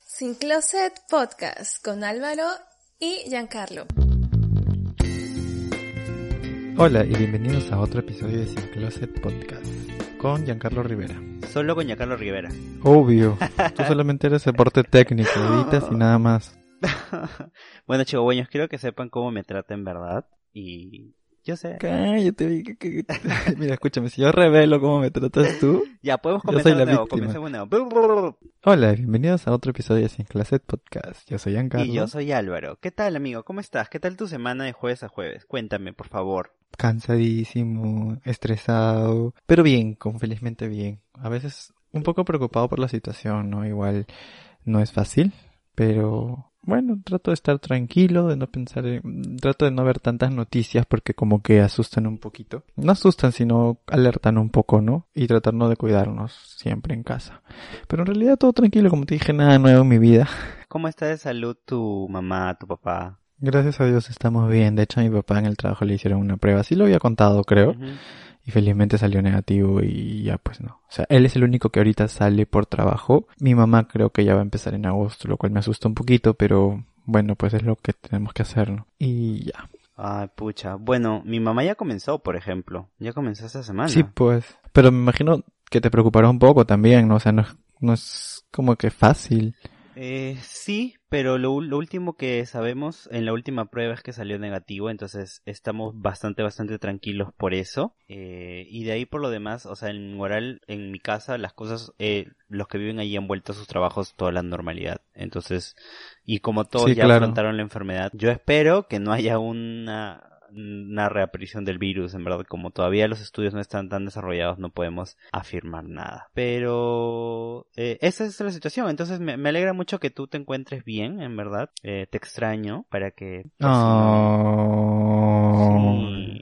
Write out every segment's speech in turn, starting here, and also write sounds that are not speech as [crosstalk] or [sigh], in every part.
Sin Closet Podcast con Álvaro y Giancarlo. Hola y bienvenidos a otro episodio de Sin Closet Podcast con Giancarlo Rivera. Solo con Giancarlo Rivera. Obvio, tú [laughs] solamente eres soporte técnico, [laughs] editas y nada más. bueno, chihuahueños, quiero que sepan cómo me trata en verdad y yo sé. Cállate, [laughs] mira, escúchame, si yo revelo cómo me tratas tú, ya podemos comenzar de nuevo, comencemos de nuevo. Hola, bienvenidos a otro episodio de Sin Closet Podcast. Yo soy Giancarlo. Y yo soy Álvaro. ¿Qué tal, amigo? ¿Cómo estás? ¿Qué tal tu semana de jueves a jueves? Cuéntame, por favor. Cansadísimo, estresado, pero bien, con felizmente bien. A veces un poco preocupado por la situación, ¿no? Igual no es fácil, pero bueno, trato de estar tranquilo, de no pensar, en, trato de no ver tantas noticias porque como que asustan un poquito. No asustan, sino alertan un poco, ¿no? Y tratando de cuidarnos siempre en casa. Pero en realidad todo tranquilo, como te dije, nada nuevo en mi vida. ¿Cómo está de salud tu mamá, tu papá? Gracias a Dios estamos bien. De hecho, a mi papá en el trabajo le hicieron una prueba. Sí lo había contado, creo y felizmente salió negativo y ya pues no. O sea, él es el único que ahorita sale por trabajo. Mi mamá creo que ya va a empezar en agosto, lo cual me asusta un poquito, pero bueno, pues es lo que tenemos que hacer, ¿no? Y ya. Ay, pucha. Bueno, mi mamá ya comenzó, por ejemplo. Ya comenzó esta semana. Sí, pues. Pero me imagino que te preocupará un poco también, ¿no? O sea, no, no es como que fácil. Eh, sí, pero lo, último que sabemos en la última prueba es que salió negativo, entonces estamos bastante, bastante tranquilos por eso. Eh, y de ahí por lo demás, o sea, en moral, en mi casa, las cosas, eh, los que viven allí han vuelto a sus trabajos toda la normalidad. Entonces, y como todos ya afrontaron la enfermedad, yo espero que no haya una una reaparición del virus, en verdad, como todavía los estudios no están tan desarrollados, no podemos afirmar nada. Pero eh, esa es la situación, entonces me, alegra mucho que tú te encuentres bien, en verdad. Eh, te extraño para que... Oh.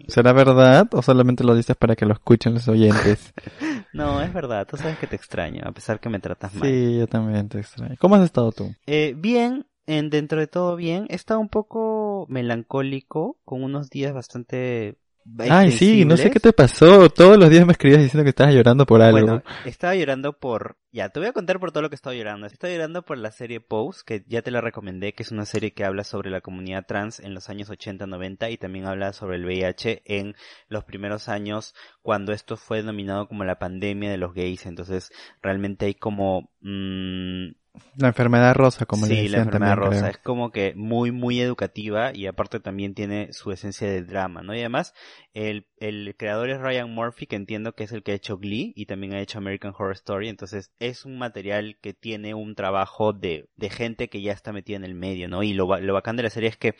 ¿Será verdad o solamente lo dices para que lo escuchen los oyentes? [laughs] no, es verdad, tú sabes que te extraño, a pesar que me tratas mal. Sí, yo también te extraño. ¿Cómo has estado tú? Eh, bien, en dentro de todo bien. He estado un poco melancólico, con unos días bastante Ay, sí, no sé qué te pasó. Todos los días me escribías diciendo que estabas llorando por algo. Bueno, estaba llorando por... Ya, te voy a contar por todo lo que estaba llorando. Estaba llorando por la serie Pose, que ya te la recomendé, que es una serie que habla sobre la comunidad trans en los años 80-90 y también habla sobre el VIH en los primeros años cuando esto fue denominado como la pandemia de los gays. Entonces, realmente hay como... Mmm, la enfermedad rosa, como sí, le Sí, la enfermedad rosa. Es como que muy, muy educativa y aparte también tiene su esencia de drama, ¿no? Y además, el, el creador es Ryan Murphy, que entiendo que es el que ha hecho Glee y también ha hecho American Horror Story. Entonces, es un material que tiene un trabajo de, de gente que ya está metida en el medio, ¿no? Y lo, lo bacán de la serie es que,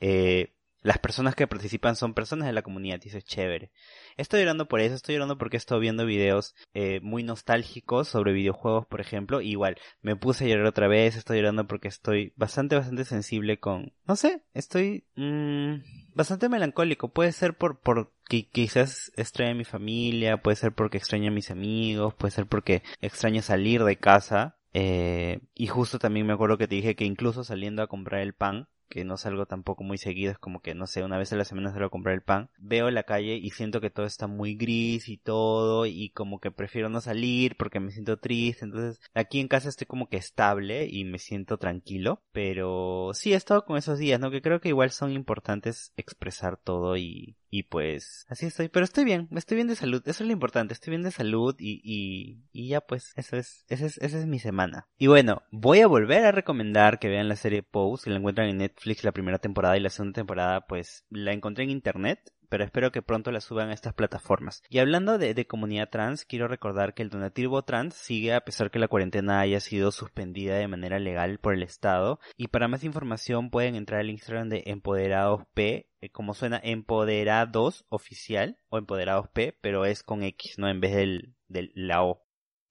eh, las personas que participan son personas de la comunidad y es chévere. Estoy llorando por eso, estoy llorando porque estado viendo videos eh, muy nostálgicos sobre videojuegos, por ejemplo. igual, me puse a llorar otra vez, estoy llorando porque estoy bastante, bastante sensible con... No sé, estoy mmm, bastante melancólico. Puede ser por, por que quizás extraña a mi familia, puede ser porque extraño a mis amigos, puede ser porque extraño salir de casa. Eh, y justo también me acuerdo que te dije que incluso saliendo a comprar el pan, que no salgo tampoco muy seguido, es como que, no sé, una vez a la semana salgo a comprar el pan, veo la calle y siento que todo está muy gris y todo, y como que prefiero no salir porque me siento triste, entonces aquí en casa estoy como que estable y me siento tranquilo, pero sí he estado con esos días, ¿no? Que creo que igual son importantes expresar todo y, y pues así estoy, pero estoy bien, estoy bien de salud, eso es lo importante, estoy bien de salud y, y, y ya pues, eso es, esa es, esa es mi semana. Y bueno, voy a volver a recomendar que vean la serie Pose, que la encuentran en Netflix la primera temporada y la segunda temporada pues la encontré en internet, pero espero que pronto la suban a estas plataformas. Y hablando de, comunidad trans, quiero recordar que el donativo trans sigue a pesar que la cuarentena haya sido suspendida de manera legal por el Estado. Y para más información pueden entrar al Instagram de Empoderados P, eh, como suena Empoderados Oficial o Empoderados P, pero es con X, ¿no? En vez del, del la O.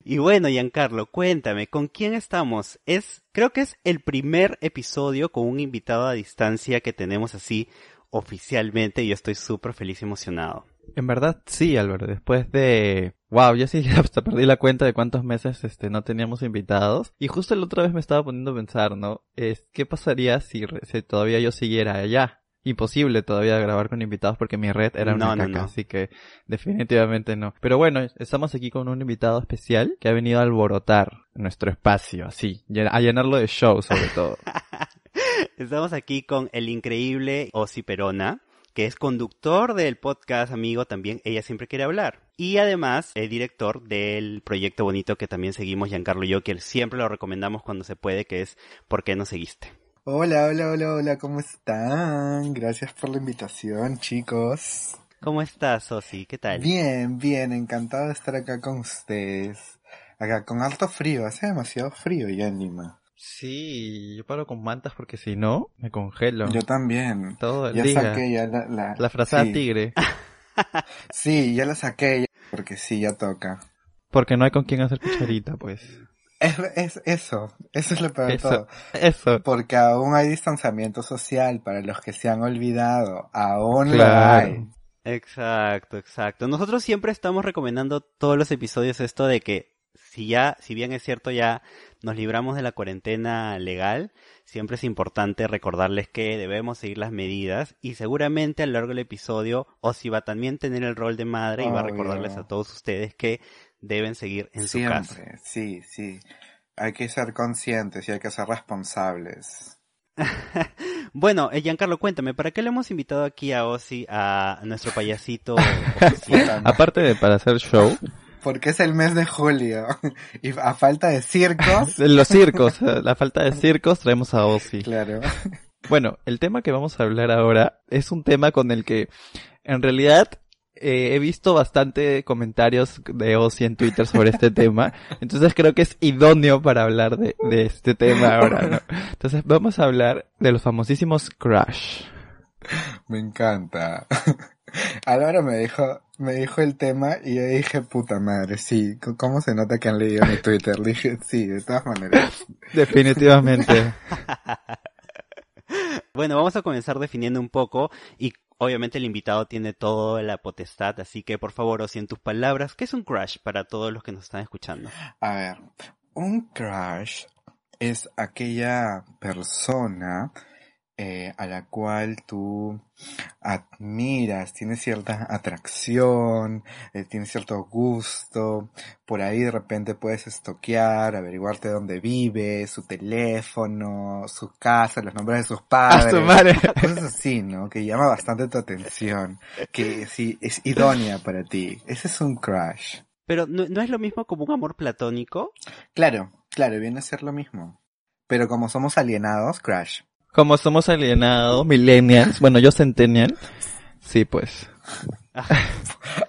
Y bueno, Giancarlo, cuéntame, ¿con quién estamos? Es, creo que es el primer episodio con un invitado a distancia que tenemos así oficialmente y estoy súper feliz y emocionado. En verdad sí, Álvaro, después de... Wow, yo sí [laughs] hasta perdí la cuenta de cuántos meses este no teníamos invitados. Y justo la otra vez me estaba poniendo a pensar, ¿no? Es, ¿qué pasaría si, si todavía yo siguiera allá? imposible todavía grabar con invitados porque mi red era una caca, así que definitivamente no. Pero bueno, estamos aquí con un invitado especial que ha venido a alborotar nuestro espacio, así, a llenarlo de show sobre todo. [laughs] [laughs] estamos aquí con el increíble Osi Perona, que es conductor del podcast amigo también Ella Siempre Quiere Hablar. Y además el director del proyecto bonito que también seguimos, Giancarlo y yo, que siempre lo recomendamos cuando se puede, que es ¿Por qué no seguiste? Hola, hola, hola, hola, ¿cómo están? Gracias por la invitación, chicos. ¿Cómo estás, Sosi? ¿Qué tal? Bien, bien, encantado de estar acá con ustedes. Acá con alto frío, hace demasiado frío ya en Lima. Sí, yo paro con mantas porque si no, me congelo. Yo también. Todo el ya día. saqué ya la... La, la frazada tigre. [laughs] sí, ya la saqué porque sí, ya toca. Porque no hay con quien hacer cucharita, pues. Es, es, eso, eso es lo peor de todo. Eso. Porque aún hay distanciamiento social para los que se han olvidado. Aún lo hay. Exacto, exacto. Nosotros siempre estamos recomendando todos los episodios esto de que si ya, si bien es cierto ya nos libramos de la cuarentena legal, siempre es importante recordarles que debemos seguir las medidas y seguramente a lo largo del episodio Osi va a también tener el rol de madre y va a recordarles a todos ustedes que deben seguir en su casa. Sí, sí. Hay que ser conscientes y hay que ser responsables. [laughs] bueno, eh, Giancarlo, cuéntame, ¿para qué le hemos invitado aquí a Ozzy, a nuestro payasito? [laughs] Aparte de para hacer show. Porque es el mes de julio. [laughs] Y a falta de circos. [laughs] Los circos, la falta de circos traemos a Ozzy. Claro. [laughs] Bueno, el tema que vamos a hablar ahora es un tema con el que en realidad eh, he visto bastante comentarios de Ozzy en Twitter sobre este tema, entonces creo que es idóneo para hablar de, de este tema ahora, ¿no? Entonces vamos a hablar de los famosísimos Crash. Me encanta. Álvaro me dijo, me dijo el tema y yo dije, puta madre, sí, ¿cómo se nota que han leído mi Twitter? Le [laughs] dije, sí, de todas maneras. Definitivamente. [laughs] Bueno, vamos a comenzar definiendo un poco y Obviamente el invitado tiene toda la potestad, así que por favor, o si en tus palabras, ¿qué es un crush para todos los que nos están escuchando? A ver, un crush es aquella persona eh, a la cual tú admiras, tienes cierta atracción, eh, tienes cierto gusto, por ahí de repente puedes estoquear, averiguarte dónde vive, su teléfono, su casa, los nombres de sus [laughs] padres, su madre. cosas así, ¿no? Que llama bastante tu atención, que sí es idónea para ti. Ese es un crush. Pero ¿no, ¿no es lo mismo como un amor platónico? Claro, claro, viene a ser lo mismo. Pero como somos alienados, crush. Como somos alienados, [laughs] millennials, bueno, yo centennial, sí, pues.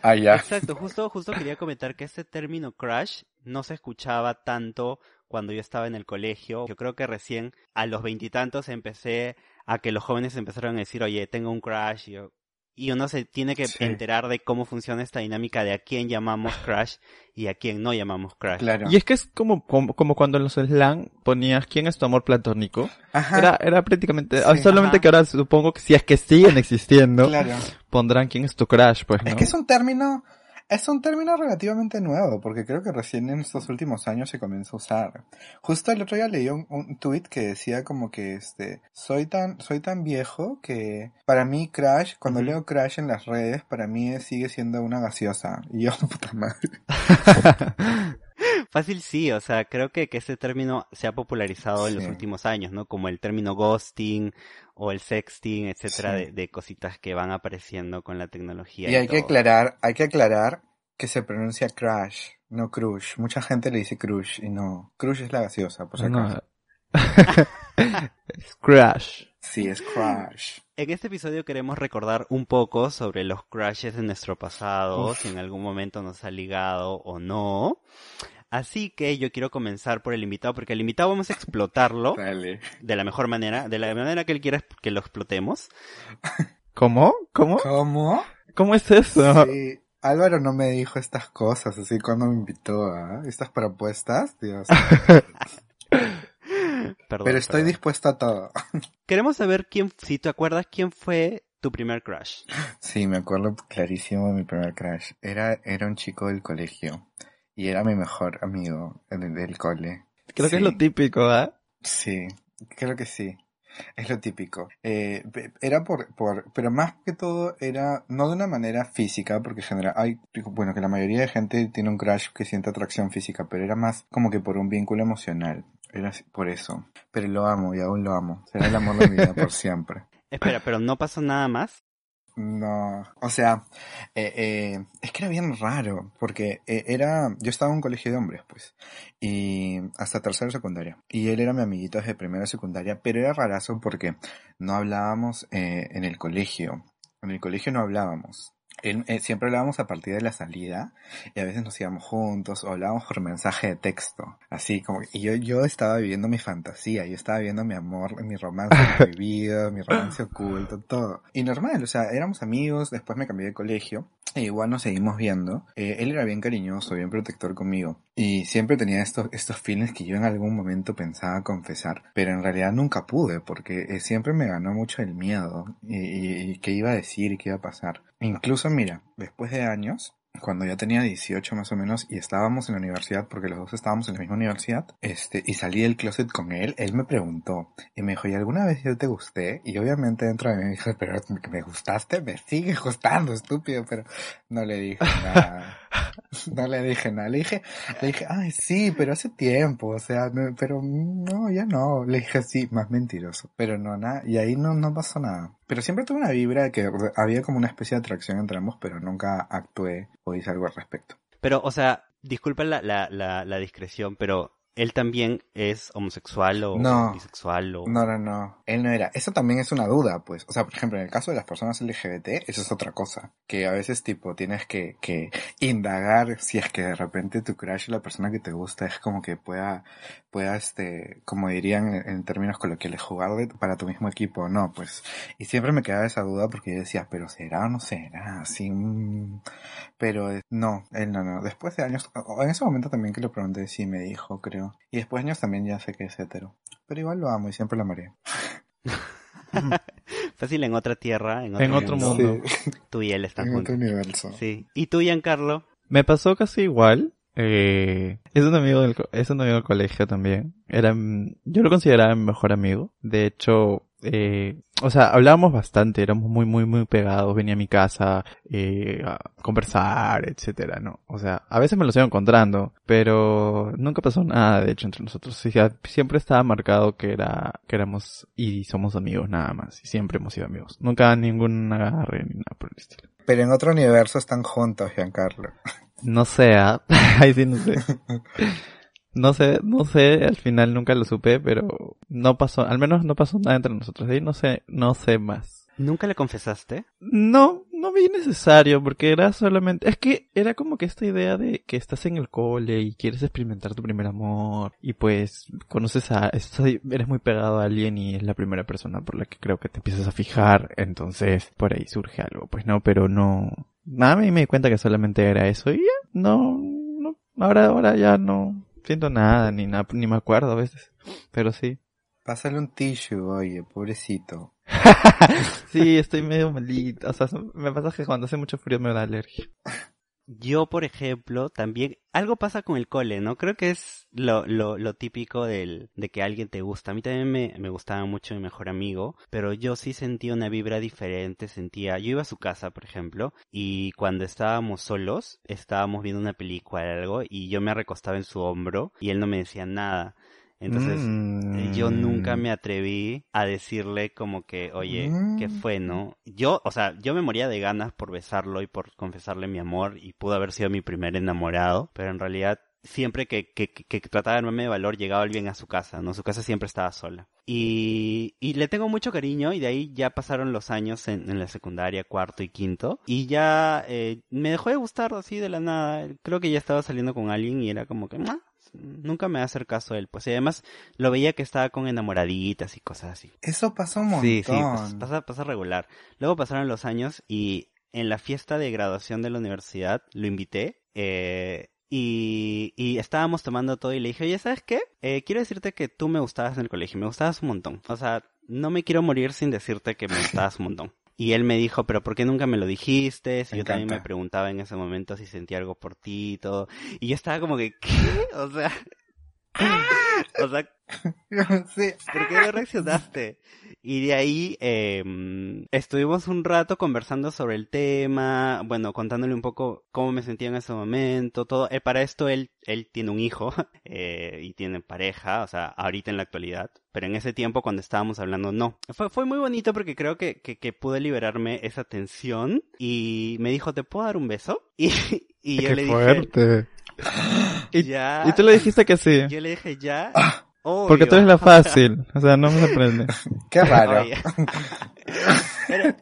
ah, ya. Exacto, justo, justo quería comentar que este término crush no se escuchaba tanto cuando yo estaba en el colegio. Yo creo que recién a los veintitantos empecé a que los jóvenes empezaron a decir, oye, tengo un crush. Y yo, y uno se tiene que sí. enterar de cómo funciona esta dinámica de a quién llamamos crush y a quién no llamamos crush. Claro. Y es que es como, como, como cuando en los slang ponías quién es tu amor platónico. Ajá. Era, era prácticamente, sí, solamente ajá. que ahora supongo que si es que siguen existiendo, claro. pondrán quién es tu crush, pues, ¿no? Es que es un término, es un término relativamente nuevo, porque creo que recién en estos últimos años se comenzó a usar. Justo el otro día leí un, un tweet que decía como que este, soy tan, soy tan viejo que para mí Crash, cuando leo Crash en las redes, para mí sigue siendo una gaseosa. Y yo, [laughs] puta madre. [laughs] Fácil sí, o sea, creo que, que este término se ha popularizado sí. en los últimos años, ¿no? Como el término ghosting o el sexting, etcétera, sí. de, de, cositas que van apareciendo con la tecnología. Y, y hay todo. que aclarar, hay que aclarar que se pronuncia crash, no crush. Mucha gente le dice crush y no. Crush es la gaseosa, por si acaso. es [laughs] crash. Sí, es crash. En este episodio queremos recordar un poco sobre los crashes de nuestro pasado, Uf. si en algún momento nos ha ligado o no. Así que yo quiero comenzar por el invitado, porque el invitado vamos a explotarlo [laughs] Dale. de la mejor manera, de la manera que él quiera que lo explotemos. ¿Cómo? ¿Cómo? ¿Cómo? ¿Cómo es eso? Sí. Álvaro no me dijo estas cosas así cuando me invitó a estas propuestas, Dios. [laughs] Perdón, Pero estoy perdón. dispuesto a todo. Queremos saber quién, si te acuerdas, quién fue tu primer crush. Sí, me acuerdo clarísimo de mi primer crush. Era, era un chico del colegio y era mi mejor amigo del cole. Creo que es lo típico, ¿ah? Sí, creo que sí. Es lo típico. Eh, era por, por, pero más que todo era, no de una manera física, porque en general hay, bueno, que la mayoría de gente tiene un crush que siente atracción física, pero era más como que por un vínculo emocional. Era así- por eso. Pero lo amo y aún lo amo. Será el amor de mi vida por [laughs] siempre. Espera, pero no pasó nada más. No, o sea, eh, eh, es que era bien raro, porque eh, era, yo estaba en un colegio de hombres, pues, y hasta tercera secundaria, y él era mi amiguito desde primera secundaria, pero era rarazo porque no hablábamos eh, en el colegio, en el colegio no hablábamos. Él- eh, siempre hablábamos a partir de la salida y a veces nos íbamos juntos o hablábamos por mensaje de texto, así como y yo yo estaba viviendo mi fantasía, yo estaba viviendo mi amor, mi romance [laughs] prohibido, mi romance oculto, todo. Y normal, o sea, éramos amigos, después me cambié de colegio e igual nos seguimos viendo. Eh, él era bien cariñoso, bien protector conmigo y siempre tenía estos estos feelings que yo en algún momento pensaba confesar, pero en realidad nunca pude porque eh, siempre me ganó mucho el miedo y, y- qué iba a decir y qué iba a pasar. Incluso, mira, después de años, cuando ya tenía 18 más o menos y estábamos en la universidad, porque los dos estábamos en la misma universidad, este, y salí del closet con él, él me preguntó y me dijo, ¿y alguna vez yo te gusté? Y obviamente dentro de mí me dijo, pero me gustaste, me sigue gustando, estúpido, pero no le dije nada. [laughs] No le dije nada, le dije, le dije, ay, sí, pero hace tiempo, o sea, pero no, ya no. Le dije, sí, más mentiroso. Pero no, nada, y ahí no, no pasó nada. Pero siempre tuve una vibra de que había como una especie de atracción entre ambos, pero nunca actué o hice algo al respecto. Pero, o sea, la, la, la discreción, pero él también es homosexual o No. bisexual o... No, no, no. Él no era. Eso también es una duda, pues. O sea, por ejemplo, en el caso de las personas LGBT, eso es otra cosa. Que a veces, tipo, tienes que, que indagar si es que de repente tu crush, la persona que te gusta, es como que pueda, pueda, este, como dirían en, términos coloquiales, jugar de- para tu mismo equipo o no, pues. Y siempre me quedaba esa duda porque yo decía, pero será o no será, así, mm. Pero eh, no, él no, no. Después de años, en ese momento también que le pregunté, sí me dijo, creo. Y después de años también ya sé que es hetero. Pero igual lo amo y siempre lo amaré. [laughs] Fácil en otra tierra, en otro, En otro mundo, mundo. tú y él están [laughs] en otro juntos. universo. Sí. ¿Y tú, Giancarlo? Me pasó casi igual. Eh, es un amigo del, es un amigo del colegio también. Era, mm, yo lo consideraba mi mejor amigo. De hecho, eh, o sea, hablábamos bastante, éramos muy, muy, muy pegados. Venía a mi casa, eh, conversar, etcétera, ¿no? O sea, a veces me lo sigo encontrando, pero nunca pasó nada, de hecho, entre nosotros. Siempre estaba marcado que era, que éramos y somos amigos nada más. Y siempre hemos sido amigos. Nunca ningún agarre ni nada por el estilo. Pero en otro universo están juntos, Giancarlo. [laughs] No sé, ¿ah? [laughs] ahí sí no sé. No sé, no sé, al final nunca lo supe, pero no pasó, al menos no pasó nada entre nosotros. Ahí no sé, no sé más. ¿Nunca le confesaste? No, no vi necesario, porque era solamente, es que era como que esta idea de que estás en el cole y quieres experimentar tu primer amor, y pues conoces a, eres muy pegado a alguien y es la primera persona por la que creo que te empiezas a fijar, entonces por ahí surge algo, pues no, pero no, nada, me di cuenta que solamente era eso y ya, no, no, ahora, ahora ya no siento nada, ni nada, ni me acuerdo a veces, pero sí. Pásale un tissue, oye, pobrecito. [laughs] sí, estoy medio malito. O sea, me pasa que cuando hace mucho frío me da alergia. Yo, por ejemplo, también, algo pasa con el cole, ¿no? Creo que es lo, lo, lo típico del, de que alguien te gusta. A mí también me, me gustaba mucho mi mejor amigo, pero yo sí sentía una vibra diferente, sentía, yo iba a su casa, por ejemplo, y cuando estábamos solos, estábamos viendo una película o algo, y yo me recostaba en su hombro, y él no me decía nada. Entonces, Mm. eh, yo nunca me atreví a decirle como que, oye, ¿qué Mm. fue, no? Yo, o sea, yo me moría de ganas por besarlo y por confesarle mi amor y pudo haber sido mi primer enamorado, pero en realidad siempre que, que, que, trataba de armarme de valor llegaba alguien a su casa, ¿no? Su casa siempre estaba sola. Y, y le tengo mucho cariño y de ahí ya pasaron los años en, en la secundaria, cuarto y quinto, y ya eh, me dejó de gustar así de la nada. Creo que ya estaba saliendo con alguien y era como que, "Ah, nunca me va a hacer caso él. Pues y además lo veía que estaba con enamoraditas y cosas así. Eso pasa un montón. Sí, sí, pues, pasa, pasa regular. Luego pasaron los años y en la fiesta de graduación de la universidad, lo invité, eh, y, y estábamos tomando todo y le dije, oye, ¿sabes qué? Eh, quiero decirte que tú me gustabas en el colegio, me gustabas un montón. O sea, no me quiero morir sin decirte que me gustabas un montón. Y él me dijo, pero ¿por qué nunca me lo dijiste? Si yo también me preguntaba en ese momento si sentía algo por ti y todo. Y yo estaba como que, ¿qué? O sea, [laughs] o sea, [laughs] sí. ¿por qué no reaccionaste? Y de ahí eh, estuvimos un rato conversando sobre el tema, bueno, contándole un poco cómo me sentía en ese momento, todo. Eh, para esto él, él tiene un hijo [laughs] eh, y tiene pareja, o sea, ahorita en la actualidad. Pero en ese tiempo cuando estábamos hablando, no. Fue, fue muy bonito porque creo que, que, que pude liberarme esa tensión y me dijo, ¿te puedo dar un beso? [laughs] Y, y yo Qué le dije, fuerte. Y, ya. y tú le dijiste que sí. Yo le dije, ya. Porque tú obvio". eres la fácil. O sea, no me sorprende. [laughs] Qué raro. [laughs]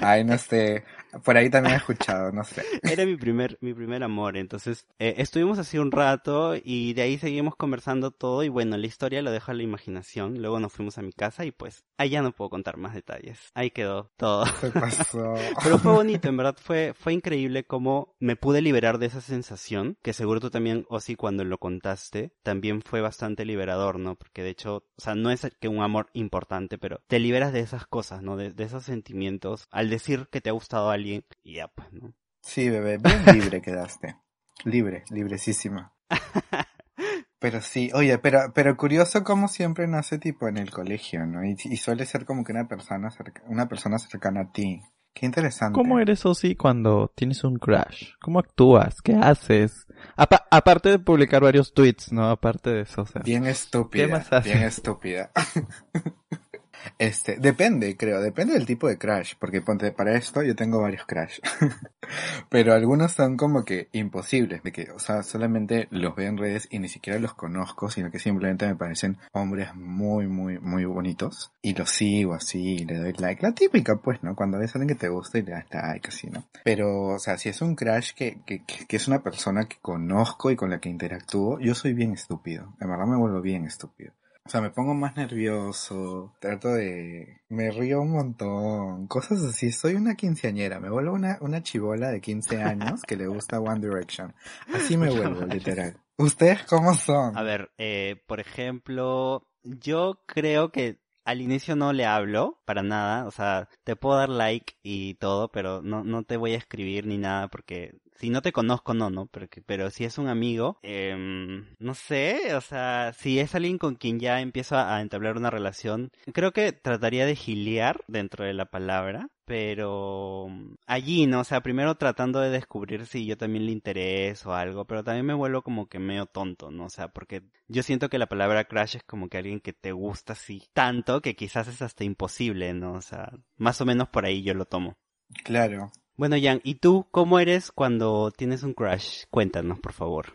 Ay, no sé. Por ahí también he escuchado, no sé. [laughs] era mi primer, mi primer amor, entonces eh, estuvimos así un rato y de ahí seguimos conversando todo y bueno, la historia lo dejo a la imaginación, luego nos fuimos a mi casa y pues ahí ya no puedo contar más detalles, ahí quedó todo. ¿Qué pasó? [laughs] Pero fue bonito, en verdad fue, fue increíble cómo me pude liberar de esa sensación, que seguro tú también, Osi, cuando lo contaste, también fue bastante liberador, ¿no? Porque de hecho, o sea, no es que un amor importante, pero te liberas de esas cosas, ¿no? De, de esos sentimientos, al decir que te ha gustado a alguien, y ya, pues, ¿no? Sí, bebé, bien libre [laughs] quedaste. Libre, librecísima. [laughs] Pero sí, oye, pero, pero curioso como siempre nace tipo en el colegio, ¿no? Y, y suele ser como que una persona, cerca- una persona cercana a ti. Qué interesante. ¿Cómo eres, Osi, cuando tienes un crush? ¿Cómo actúas? ¿Qué haces? Apa- aparte de publicar varios tweets, ¿no? Aparte de eso, o sea. Bien estúpida. ¿Qué más haces? Bien estúpida. [laughs] Este, depende, creo, depende del tipo de crash, porque ponte, para esto yo tengo varios crash. [laughs] Pero algunos son como que imposibles, de que, o sea, solamente los veo en redes y ni siquiera los conozco, sino que simplemente me parecen hombres muy, muy, muy bonitos. Y los sigo así, y le doy like. La típica, pues, ¿no? Cuando ves a alguien que te gusta y le das like, así, ¿no? Pero, o sea, si es un crash que, que, que es una persona que conozco y con la que interactúo, yo soy bien estúpido. En verdad me vuelvo bien estúpido. O sea, me pongo más nervioso, trato de... Me río un montón, cosas así. Soy una quinceañera, me vuelvo una, una chivola de 15 [laughs] años que le gusta One Direction. Así me vuelvo, literal. ¿Ustedes cómo son? A ver, eh, por ejemplo, yo creo que al inicio no le hablo para nada, o sea, te puedo dar like y todo, pero no, no te voy a escribir ni nada porque si no te conozco, no, no, pero, pero si es un amigo, em, no sé, o sea, si es alguien con quien ya empiezo a, entablar una relación, creo que trataría de giliar dentro de la palabra, pero allí, ¿no? O sea, primero tratando de descubrir si yo también le intereso o algo, pero también me vuelvo como que medio tonto, ¿no? O sea, porque yo siento que la palabra crush es como que alguien que te gusta así tanto que quizás es hasta imposible, ¿no? O sea, más o menos por ahí yo lo tomo. Claro. Bueno, Jan, ¿y tú cómo eres cuando tienes un crush? Cuéntanos, por favor.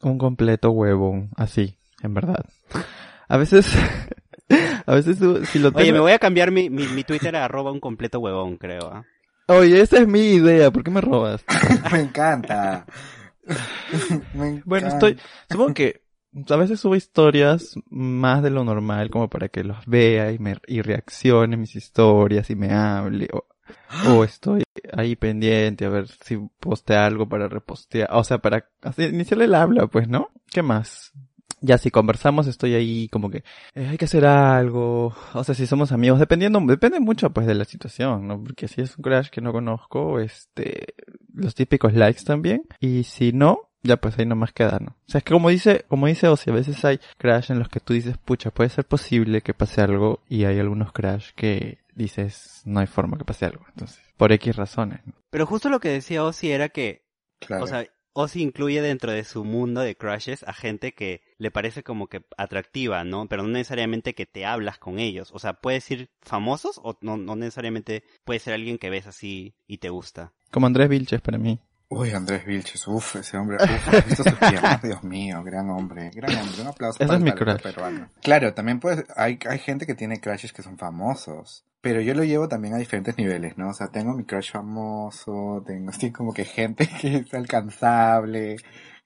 Un completo huevón, así, en verdad. A veces, [laughs] a veces tú- si lo Oye, tengo- me voy a cambiar mi, mi, mi Twitter a arroba un completo huevón, creo, ¿ah? Oye, esa es mi idea, ¿por qué me robas? [laughs] me encanta. [laughs] Me Bueno, encanta. estoy, supongo que a veces subo historias más de lo normal como para que los vea y me y reaccione mis historias y me hable o, [gasps] o estoy ahí pendiente a ver si postea algo para repostear, o sea, para iniciarle el habla, pues, ¿no? ¿Qué más? Ya si conversamos estoy ahí como que eh, hay que hacer algo, o sea, si somos amigos, dependiendo, depende mucho pues de la situación, ¿no? Porque si es un crush que no conozco, este, los típicos likes también, y si no, ya pues ahí nomás queda, ¿no? O sea, es que como dice, como dice Ozzy, a veces hay crash en los que tú dices, pucha, puede ser posible que pase algo, y hay algunos crash que dices, no hay forma que pase algo, entonces, por X razones, ¿no? Pero justo lo que decía Ozzy era que Claro. O sea, Ozzy incluye dentro de su mundo de crushes a gente que le parece como que atractiva, ¿no? Pero no necesariamente que te hablas con ellos. O sea, puede ser famosos o no, no necesariamente puede ser alguien que ves así y te gusta. Como Andrés Vilches para mí. Uy, Andrés Vilches, uff, ese hombre, uff, ¿has visto sus [laughs] piernas? Dios mío, gran hombre, gran hombre, un aplauso para es el peruano. Claro, también pues, hay, hay gente que tiene crushes que son famosos, pero yo lo llevo también a diferentes niveles, ¿no? O sea, tengo mi crush famoso, tengo así como que gente [laughs] que es alcanzable,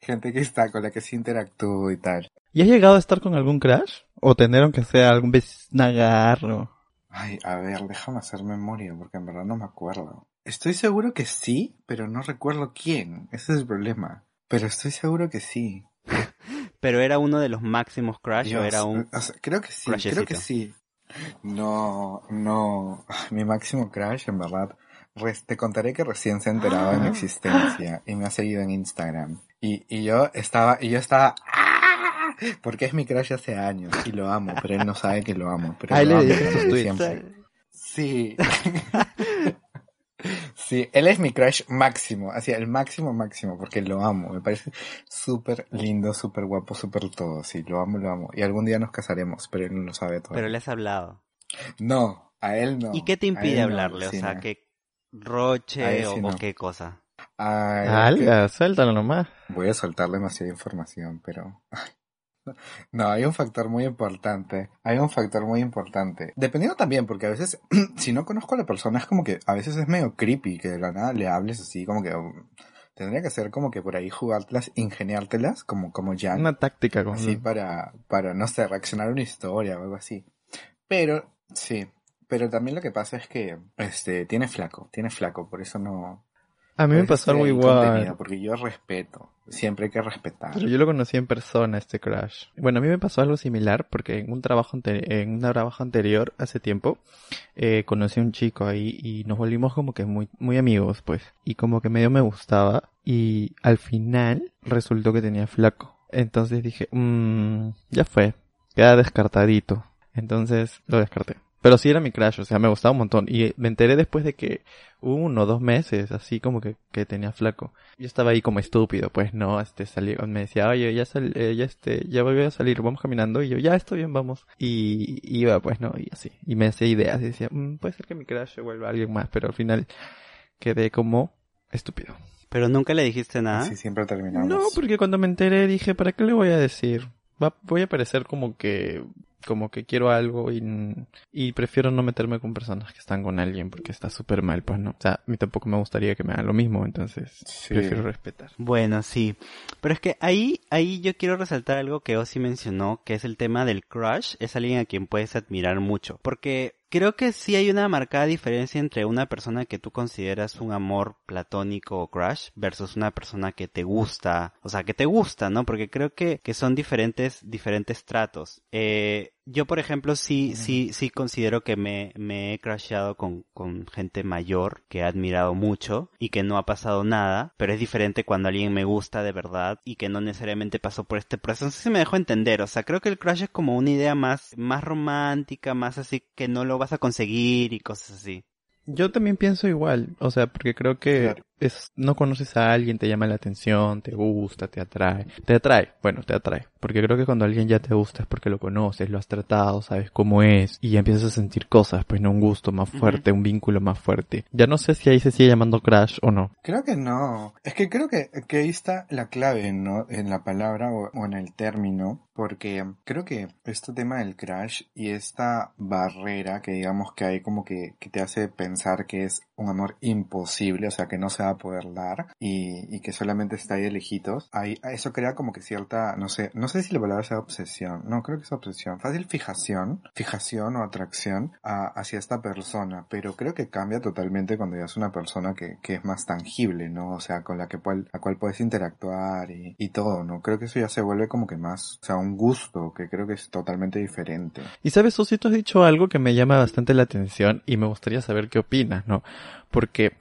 gente que está con la que sí interactúo y tal. ¿Y has llegado a estar con algún crash? ¿O tener aunque sea algún vez un agarro? Ay, a ver, déjame hacer memoria, porque en verdad no me acuerdo. Estoy seguro que sí, pero no recuerdo quién. Ese es el problema. Pero estoy seguro que sí. [laughs] Pero era uno de los máximos crush o era un... o sea, creo que sí, crushecito. creo que sí. No, no. [laughs] Mi máximo crush, en verdad. te contaré que recién se ha enterado de mi existencia y me ha seguido en Instagram. Y, y yo estaba, y yo estaba, ¡ah! porque es mi crush hace años y lo amo, pero él no sabe que lo amo. Pero [laughs] Ahí lo le amo sus desde tweets. Sí. Sí, él es mi crush máximo, así, el máximo máximo, porque lo amo, me parece súper lindo, súper guapo, súper todo, sí, lo amo, lo amo. Y algún día nos casaremos, pero él no lo sabe todo. Pero le has hablado. No, a él no. ¿Y qué te impide no, hablarle? O sea. ¿qué roche o, sí o no. qué cosa? Ay, Alga, suéltalo nomás. que Voy a soltar demasiada información, pero... [laughs] ay, No, hay un factor muy importante. Hay un factor muy importante. Dependiendo también, porque a veces, [clears throat] si no conozco a la persona, es como que a veces es medio creepy que de la nada le hables así, como que... um, Tendría que ser como que por ahí jugártelas, ingeniártelas, como, como Jan. Una táctica como así para, para, no sé, reaccionar a una historia o algo así. Pero, sí. Pero también lo que pasa es que, este, tiene flaco, tiene flaco, por eso no... A mí me pasó algo igual. Porque yo respeto, siempre hay que respetar. Pero yo lo conocí en persona, este crush. Bueno, a mí me pasó algo similar porque en un trabajo, en un trabajo anterior, hace tiempo, eh, conocí a un chico ahí y nos volvimos como que muy, muy amigos, pues. Y como que medio me gustaba y al final resultó que tenía flaco. Entonces dije, mmm, ya fue, queda descartadito. Entonces lo descarté. Pero sí era mi crush, o sea, me gustaba un montón. Y me enteré después de que uno o dos meses, así como que, que tenía flaco. Yo estaba ahí como estúpido, pues no, este salí, me decía, oye, ya sal, eh, ya este, ya voy a salir, vamos caminando, y yo, ya estoy bien, vamos. Y iba, pues no, y así. Y me hacía ideas, y decía, "Mm, puede ser que mi crush vuelva alguien más, pero al final quedé como estúpido. Pero nunca le dijiste nada. Así siempre terminamos. No, porque cuando me enteré dije, ¿para qué le voy a decir? Va, voy a parecer como que, como que quiero algo y, y prefiero no meterme con personas que están con alguien porque está súper mal, pues no. O sea, a mí tampoco me gustaría que me hagan lo mismo, entonces Sí. prefiero respetar. Bueno, sí. Pero es que ahí, ahí yo quiero resaltar algo que Ozzy mencionó, que es el tema del crush. Es alguien a quien puedes admirar mucho. Porque creo que sí hay una marcada diferencia entre una persona que tú consideras un amor platónico o crush versus una persona que te gusta. O sea, que te gusta, ¿no? Porque creo que, que son diferentes, diferentes tratos. Eh, yo, por ejemplo, sí, sí, sí considero que me, me he crasheado con, con gente mayor que he admirado mucho y que no ha pasado nada, pero es diferente cuando alguien me gusta de verdad y que no necesariamente pasó por este proceso. No sé si me dejo entender, o sea, creo que el crush es como una idea más, más romántica, más así que no lo vas a conseguir y cosas así. Yo también pienso igual, o sea, porque creo que Claro. Es, no conoces a alguien, te llama la atención, te gusta, te atrae, te atrae, bueno, te atrae, porque creo que cuando alguien ya te gusta es porque lo conoces, lo has tratado, sabes cómo es, y ya empiezas a sentir cosas, pues no un gusto más fuerte, un vínculo más fuerte. Ya no sé si ahí se sigue llamando crush o no. Creo que no. Es que creo que, que ahí está la clave, ¿no? En la palabra o, o en el término. Porque creo que este tema del crash y esta barrera que digamos que hay como que, que te hace pensar que es un amor imposible, o sea, que no se va a poder dar y, y que solamente está ahí de ahí, eso crea como que cierta, no sé, no sé si la palabra sea obsesión, no creo que sea obsesión, fácil fijación, fijación o atracción hacia esta persona, pero creo que cambia totalmente cuando ya es una persona que, que es más tangible, ¿no? O sea, con la que cual, la cual puedes interactuar y, todo, ¿no? Creo que eso ya se vuelve como que más, o sea, un gusto que creo que es totalmente diferente. Y sabes, Sosi, tú has dicho algo que me llama bastante la atención y me gustaría saber qué opinas, ¿no? Porque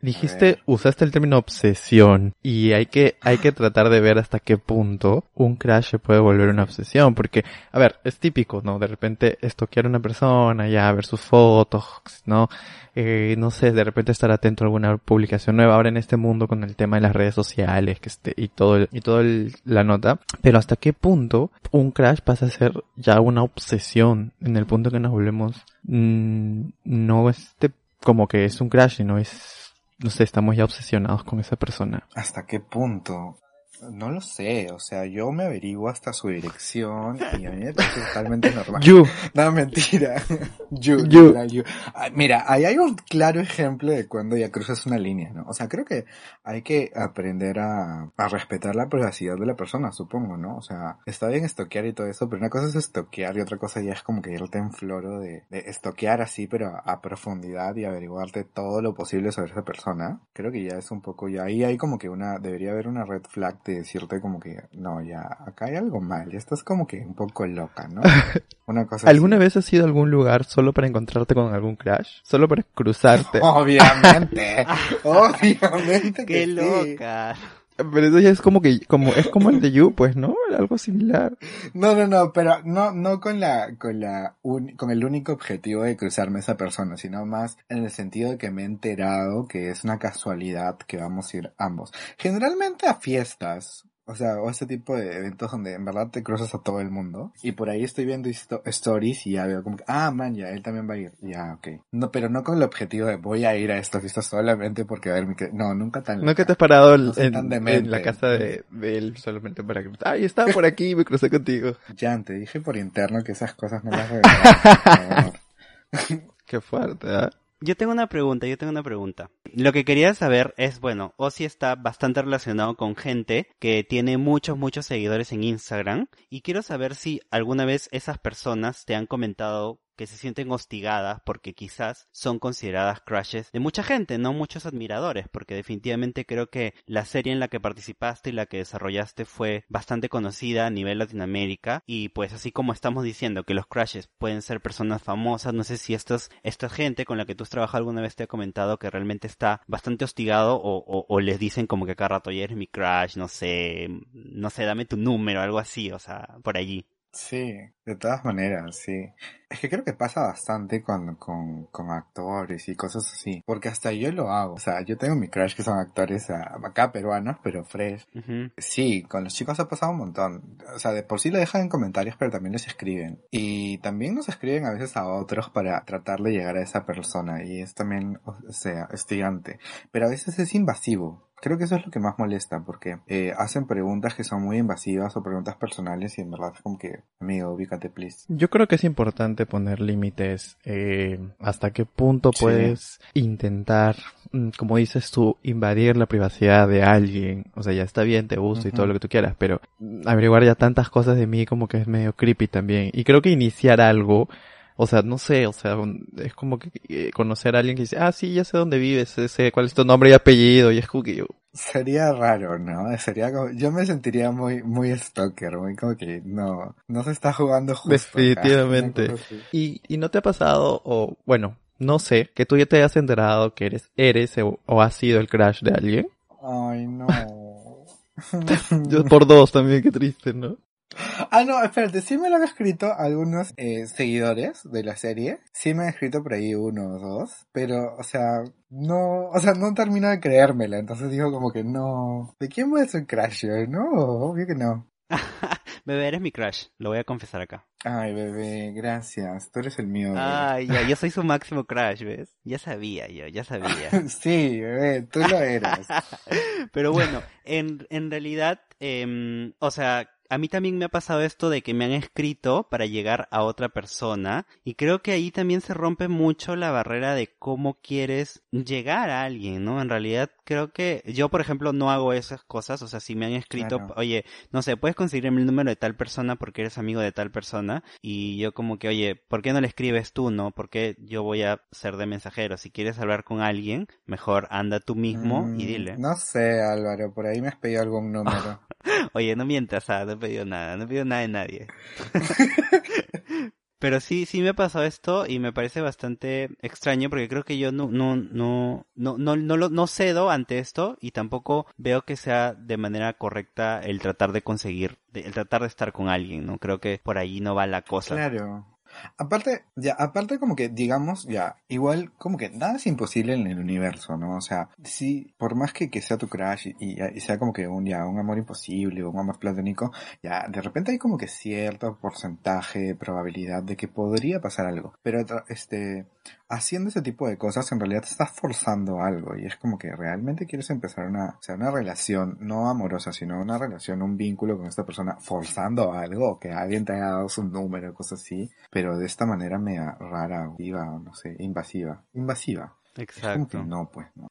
dijiste, usaste el término obsesión y hay que, hay que tratar de ver hasta qué punto un crash se puede volver una obsesión, porque, a ver, es típico, ¿no? De repente estoquear a una persona, ya ver sus fotos, ¿no? Eh, no sé, de repente estar atento a alguna publicación nueva ahora en este mundo con el tema de las redes sociales, que esté, y todo, el- y todo el- la nota, pero hasta qué punto un crash pasa a ser ya una obsesión en el punto que nos volvemos, mm, no este, como que es un crash, sino es, no sé, estamos ya obsesionados con esa persona. ¿Hasta qué punto? No lo sé, o sea, yo me averiguo hasta su dirección y a mí me parece totalmente normal. You. No, mentira. [laughs] You, You. literal, you. Ah, Mira, ahí hay un claro ejemplo de cuando ya cruzas una línea, ¿no? O sea, creo que hay que aprender a, a respetar la privacidad de la persona, supongo, ¿no? O sea, está bien estoquear y todo eso, pero una cosa es estoquear y otra cosa ya es como que irte en floro de, de estoquear así, pero a, a profundidad y averiguarte todo lo posible sobre esa persona. Creo que ya es un poco, ya ahí hay como que una, debería haber una red flag de decirte como que, no, ya, acá hay algo mal, ya estás como que un poco loca, ¿no? [laughs] Una cosa ¿Alguna así. vez has ido a algún lugar solo para encontrarte con algún crash? Solo para cruzarte. [laughs] Obviamente, [laughs] obviamente que ¡Qué sí. loca! Pero eso ya es como que, como, es como el de You, pues, ¿no? Algo similar. No, no, no, pero no, no con la, con la, un- con el único objetivo de cruzarme esa persona, sino más en el sentido de que me he enterado que es una casualidad que vamos a ir ambos. Generalmente a fiestas, o sea, o ese tipo de eventos donde en verdad te cruzas a todo el mundo. Y por ahí estoy viendo stories y ya veo como que, ah, man, ya, él también va a ir. Ya, ok. No, pero no con el objetivo de voy a ir a esta fiesta solamente porque a ver mi, no, nunca tan que te has parado No en, la casa de, de él solamente para que... Ay, estaba por aquí y me crucé contigo. Jan, te dije por interno que esas cosas no las [laughs] favor. Qué fuerte, ¿ah? Yo tengo una pregunta, yo tengo una pregunta. Lo que quería saber es, bueno, Ozzy está bastante relacionado con gente que tiene muchos, muchos seguidores en Instagram y quiero saber si alguna vez esas personas te han comentado que se sienten hostigadas porque quizás son consideradas crushes de mucha gente, no muchos admiradores, porque definitivamente creo que la serie en la que participaste y la que desarrollaste fue bastante conocida a nivel Latinoamérica y pues así como estamos diciendo que los crushes pueden ser personas famosas, no sé si estos, esta gente con la que tú has trabajado alguna vez te ha comentado que realmente está bastante hostigado o, o, o les dicen como que cada rato ya eres mi crush, no sé, no sé, dame tu número, algo así, o sea, por allí. Sí, de todas maneras, sí. Es que creo que pasa bastante con, con, con actores y cosas así. Porque hasta yo lo hago. O sea, yo tengo mi crush que son actores ah, acá peruanos, pero fresh. Ujú. Sí, con los chicos ha pasado un montón. O sea, de por sí lo dejan en comentarios, pero también les escriben. Y también nos escriben a veces a otros para tratar de llegar a esa persona. Y es también, o sea, estigante. Pero a veces es invasivo. Creo que eso es lo que más molesta, porque eh, hacen preguntas que son muy invasivas o preguntas personales y en verdad es como que, amigo, ubícate, please. Yo creo que es importante poner límites. eh, hasta qué punto Sí. puedes intentar, mm, como dices tú, invadir la privacidad de alguien. O sea, ya está bien, te gusta y todo lo que tú quieras, pero averiguar ya tantas cosas de mí como que es medio creepy también. Y creo que iniciar algo, o sea, no sé, o sea, es como que eh, conocer a alguien que dice, ah, sí, ya sé dónde vives, sé, sé cuál es tu nombre y apellido, y es como que yo, Sería raro, ¿no? Sería como, yo me sentiría muy, muy stalker, muy como que no, no se está jugando justo. Definitivamente. ¿Y, y no te ha pasado, o bueno, no sé, que tú ya te hayas enterado que eres, eres o, o has sido el crush de alguien? Ay, no. [laughs] Yo por dos también, qué triste, ¿no? Ah, no, espérate, sí me lo han escrito algunos eh, seguidores de la serie. Sí me han escrito por ahí uno o dos. Pero, o sea, no, o sea, no termino de creérmela. Entonces digo como que no. ¿De quién voy a ser crush? No, obvio que no. [laughs] Bebé, eres mi crush, lo voy a confesar acá. Ay, bebé, gracias. Tú eres el mío. bebé. Ay, ya, yo soy su [laughs] máximo crush, ¿ves? Ya sabía yo, ya sabía. [laughs] Sí, bebé, tú lo eres. Pero bueno, en, en realidad, em, o sea, a mí también me ha pasado esto de que me han escrito para llegar a otra persona y creo que ahí también se rompe mucho la barrera de cómo quieres llegar a alguien, ¿no? En realidad creo que yo, por ejemplo, no hago esas cosas, o sea, si me han escrito, Claro. oye, no sé, puedes conseguirme el número de tal persona porque eres amigo de tal persona y yo como que, oye, ¿por qué no le escribes tú, no? Porque yo voy a ser de mensajero. Si quieres hablar con alguien, mejor anda tú mismo y Mm, dile. No sé, Álvaro, por ahí me has pedido algún número. [laughs] Oye, no mientas, ah, he pedido nada, no he pedido nada de nadie. [laughs] Pero sí, sí me ha pasado esto y me parece bastante extraño porque creo que yo no, no, no, no, no, no, no cedo ante esto y tampoco veo que sea de manera correcta el tratar de conseguir, el tratar de estar con alguien, ¿no? Creo que por ahí no va la cosa. Claro. Aparte, ya, aparte como que, digamos, ya, igual como que nada es imposible en el universo, ¿no? O sea, sí, por más que, que sea tu crush y, y- sea como que un, ya, un amor imposible o un amor platónico, ya, de repente hay como que cierto porcentaje de probabilidad de que podría pasar algo. Pero, este, haciendo ese tipo de cosas en realidad te estás forzando algo y es como que realmente quieres empezar una, o sea, una relación no amorosa, sino una relación, un vínculo con esta persona forzando algo, que alguien te haya dado su número, cosas así, pero de esta manera media rara, viva, no sé, invasiva, invasiva. Exacto. no, pues no.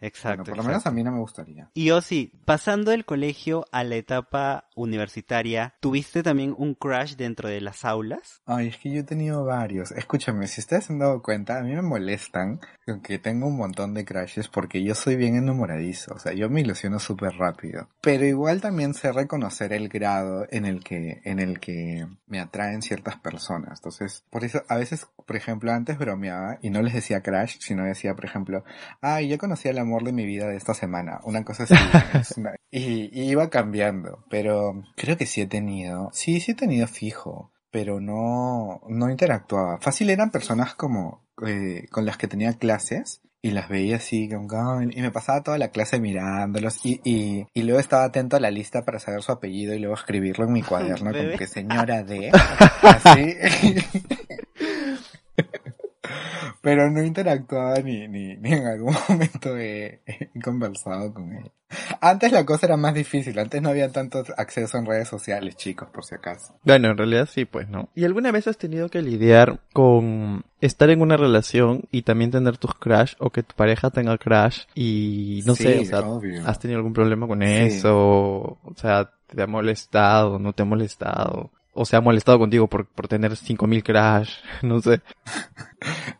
Exacto. por lo menos a mí no me gustaría. Y Osi, pasando del colegio a la etapa universitaria, ¿tuviste también un crush dentro de las aulas? Ay, es que yo he tenido varios. Escúchame, si ustedes se han dado cuenta, a mí me molestan que tengo un montón de crushes porque yo soy bien enamoradizo. O sea, yo me ilusiono súper rápido. Pero igual también sé reconocer el grado en el que, en el que me atraen ciertas personas. Entonces, por eso, a veces, por ejemplo, antes bromeaba y no les decía crush, sino decía, por ejemplo, ay, yo conocí el amor de mi vida de esta semana. Una cosa así. [laughs] y, y iba cambiando. Pero creo que sí he tenido. Sí, sí he tenido fijo pero no, no interactuaba. Fácil eran personas como eh, con las que tenía clases y las veía así y me pasaba toda la clase mirándolos y, y, y, luego estaba atento a la lista para saber su apellido y luego escribirlo en mi [laughs] cuaderno como que señora de [laughs] así pero no interactuaba ni, ni, ni en algún [laughs] momento he, conversado con ella. Antes la cosa era más difícil, antes no había tanto acceso en redes sociales, chicos, por si acaso. Bueno, en realidad sí, pues no. ¿Y alguna vez has tenido que lidiar con estar en una relación y también tener tus crash o que tu pareja tenga crash y no sé, o sea, has tenido algún problema con eso, o sea, te ha molestado, no te ha molestado? o se ha molestado contigo por, por tener 5000 crash, [laughs] no sé.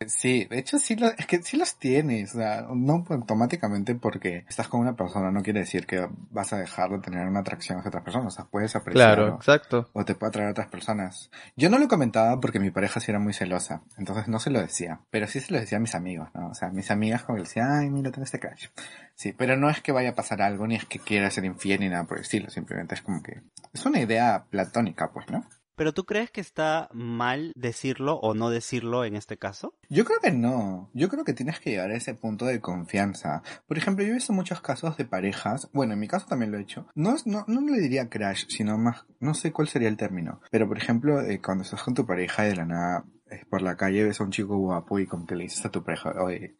Sí, de hecho sí, lo, es que sí los tienes, o sea, no automáticamente porque estás con una persona no quiere decir que vas a dejar de tener una atracción hacia otras personas, o sea, puedes apreciar. Claro, exacto. O te puede atraer a otras personas. Yo no lo comentaba porque mi pareja sí era muy celosa, entonces no se lo decía, pero sí se lo decía a mis amigos, ¿no? O sea, mis amigas como decían, ay, mira, tengo este crash. Sí, pero no es que vaya a pasar algo, ni es que quiera ser infiel ni nada por el estilo, simplemente es como que es una idea platónica, pues, ¿no? ¿Pero tú crees que está mal decirlo o no decirlo en este caso? Yo creo que no. Yo creo que tienes que llegar a ese punto de confianza. Por ejemplo, yo he visto muchos casos de parejas, bueno, en mi caso también lo he hecho. No, no, no le diría crash, sino más, no sé cuál sería el término. Pero por ejemplo, eh, cuando estás con tu pareja y de la nada por la calle ves a un chico guapo y como que le dices a tu pareja, oye,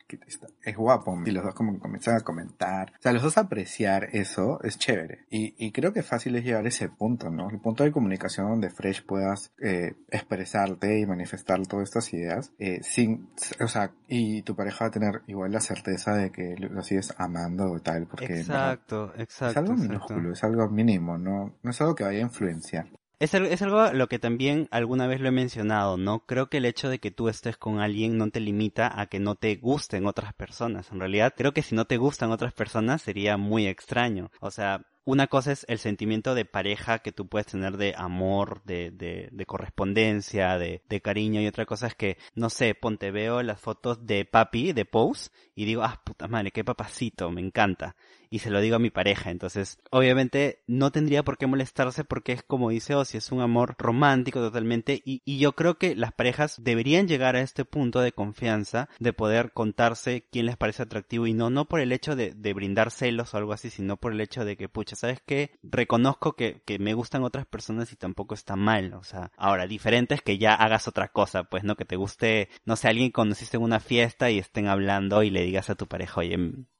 es guapo. Y los dos como que comienzan a comentar. O sea, los dos apreciar eso es chévere. Y, y creo que fácil es llegar a ese punto, ¿no? El punto de comunicación donde Fresh puedas eh, expresarte y manifestar todas estas ideas eh, sin, o sea, y tu pareja va a tener igual la certeza de que lo sigues amando o tal, porque exacto, exacto, es algo minúsculo, es algo mínimo, no, no es algo que vaya a influenciar. Es, es algo lo que también alguna vez lo he mencionado, ¿no? Creo que el hecho de que tú estés con alguien no te limita a que no te gusten otras personas. En realidad, creo que si no te gustan otras personas sería muy extraño. O sea, una cosa es el sentimiento de pareja que tú puedes tener de amor, de, de, de correspondencia, de, de, cariño, y otra cosa es que, no sé, ponte veo las fotos de papi, de Pose, y digo, ah, puta madre, qué papacito, me encanta y se lo digo a mi pareja. Entonces, obviamente no tendría por qué molestarse porque es como dice si es un amor romántico totalmente y, y yo creo que las parejas deberían llegar a este punto de confianza de poder contarse quién les parece atractivo y no, no por el hecho de, de brindar celos o algo así, sino por el hecho de que, pucha, ¿sabes qué? Reconozco que, que me gustan otras personas y tampoco está mal, o sea, ahora, diferente es que ya hagas otra cosa, pues, ¿no? Que te guste, no sé, alguien conociste en una fiesta y estén hablando y le digas a tu pareja, oye,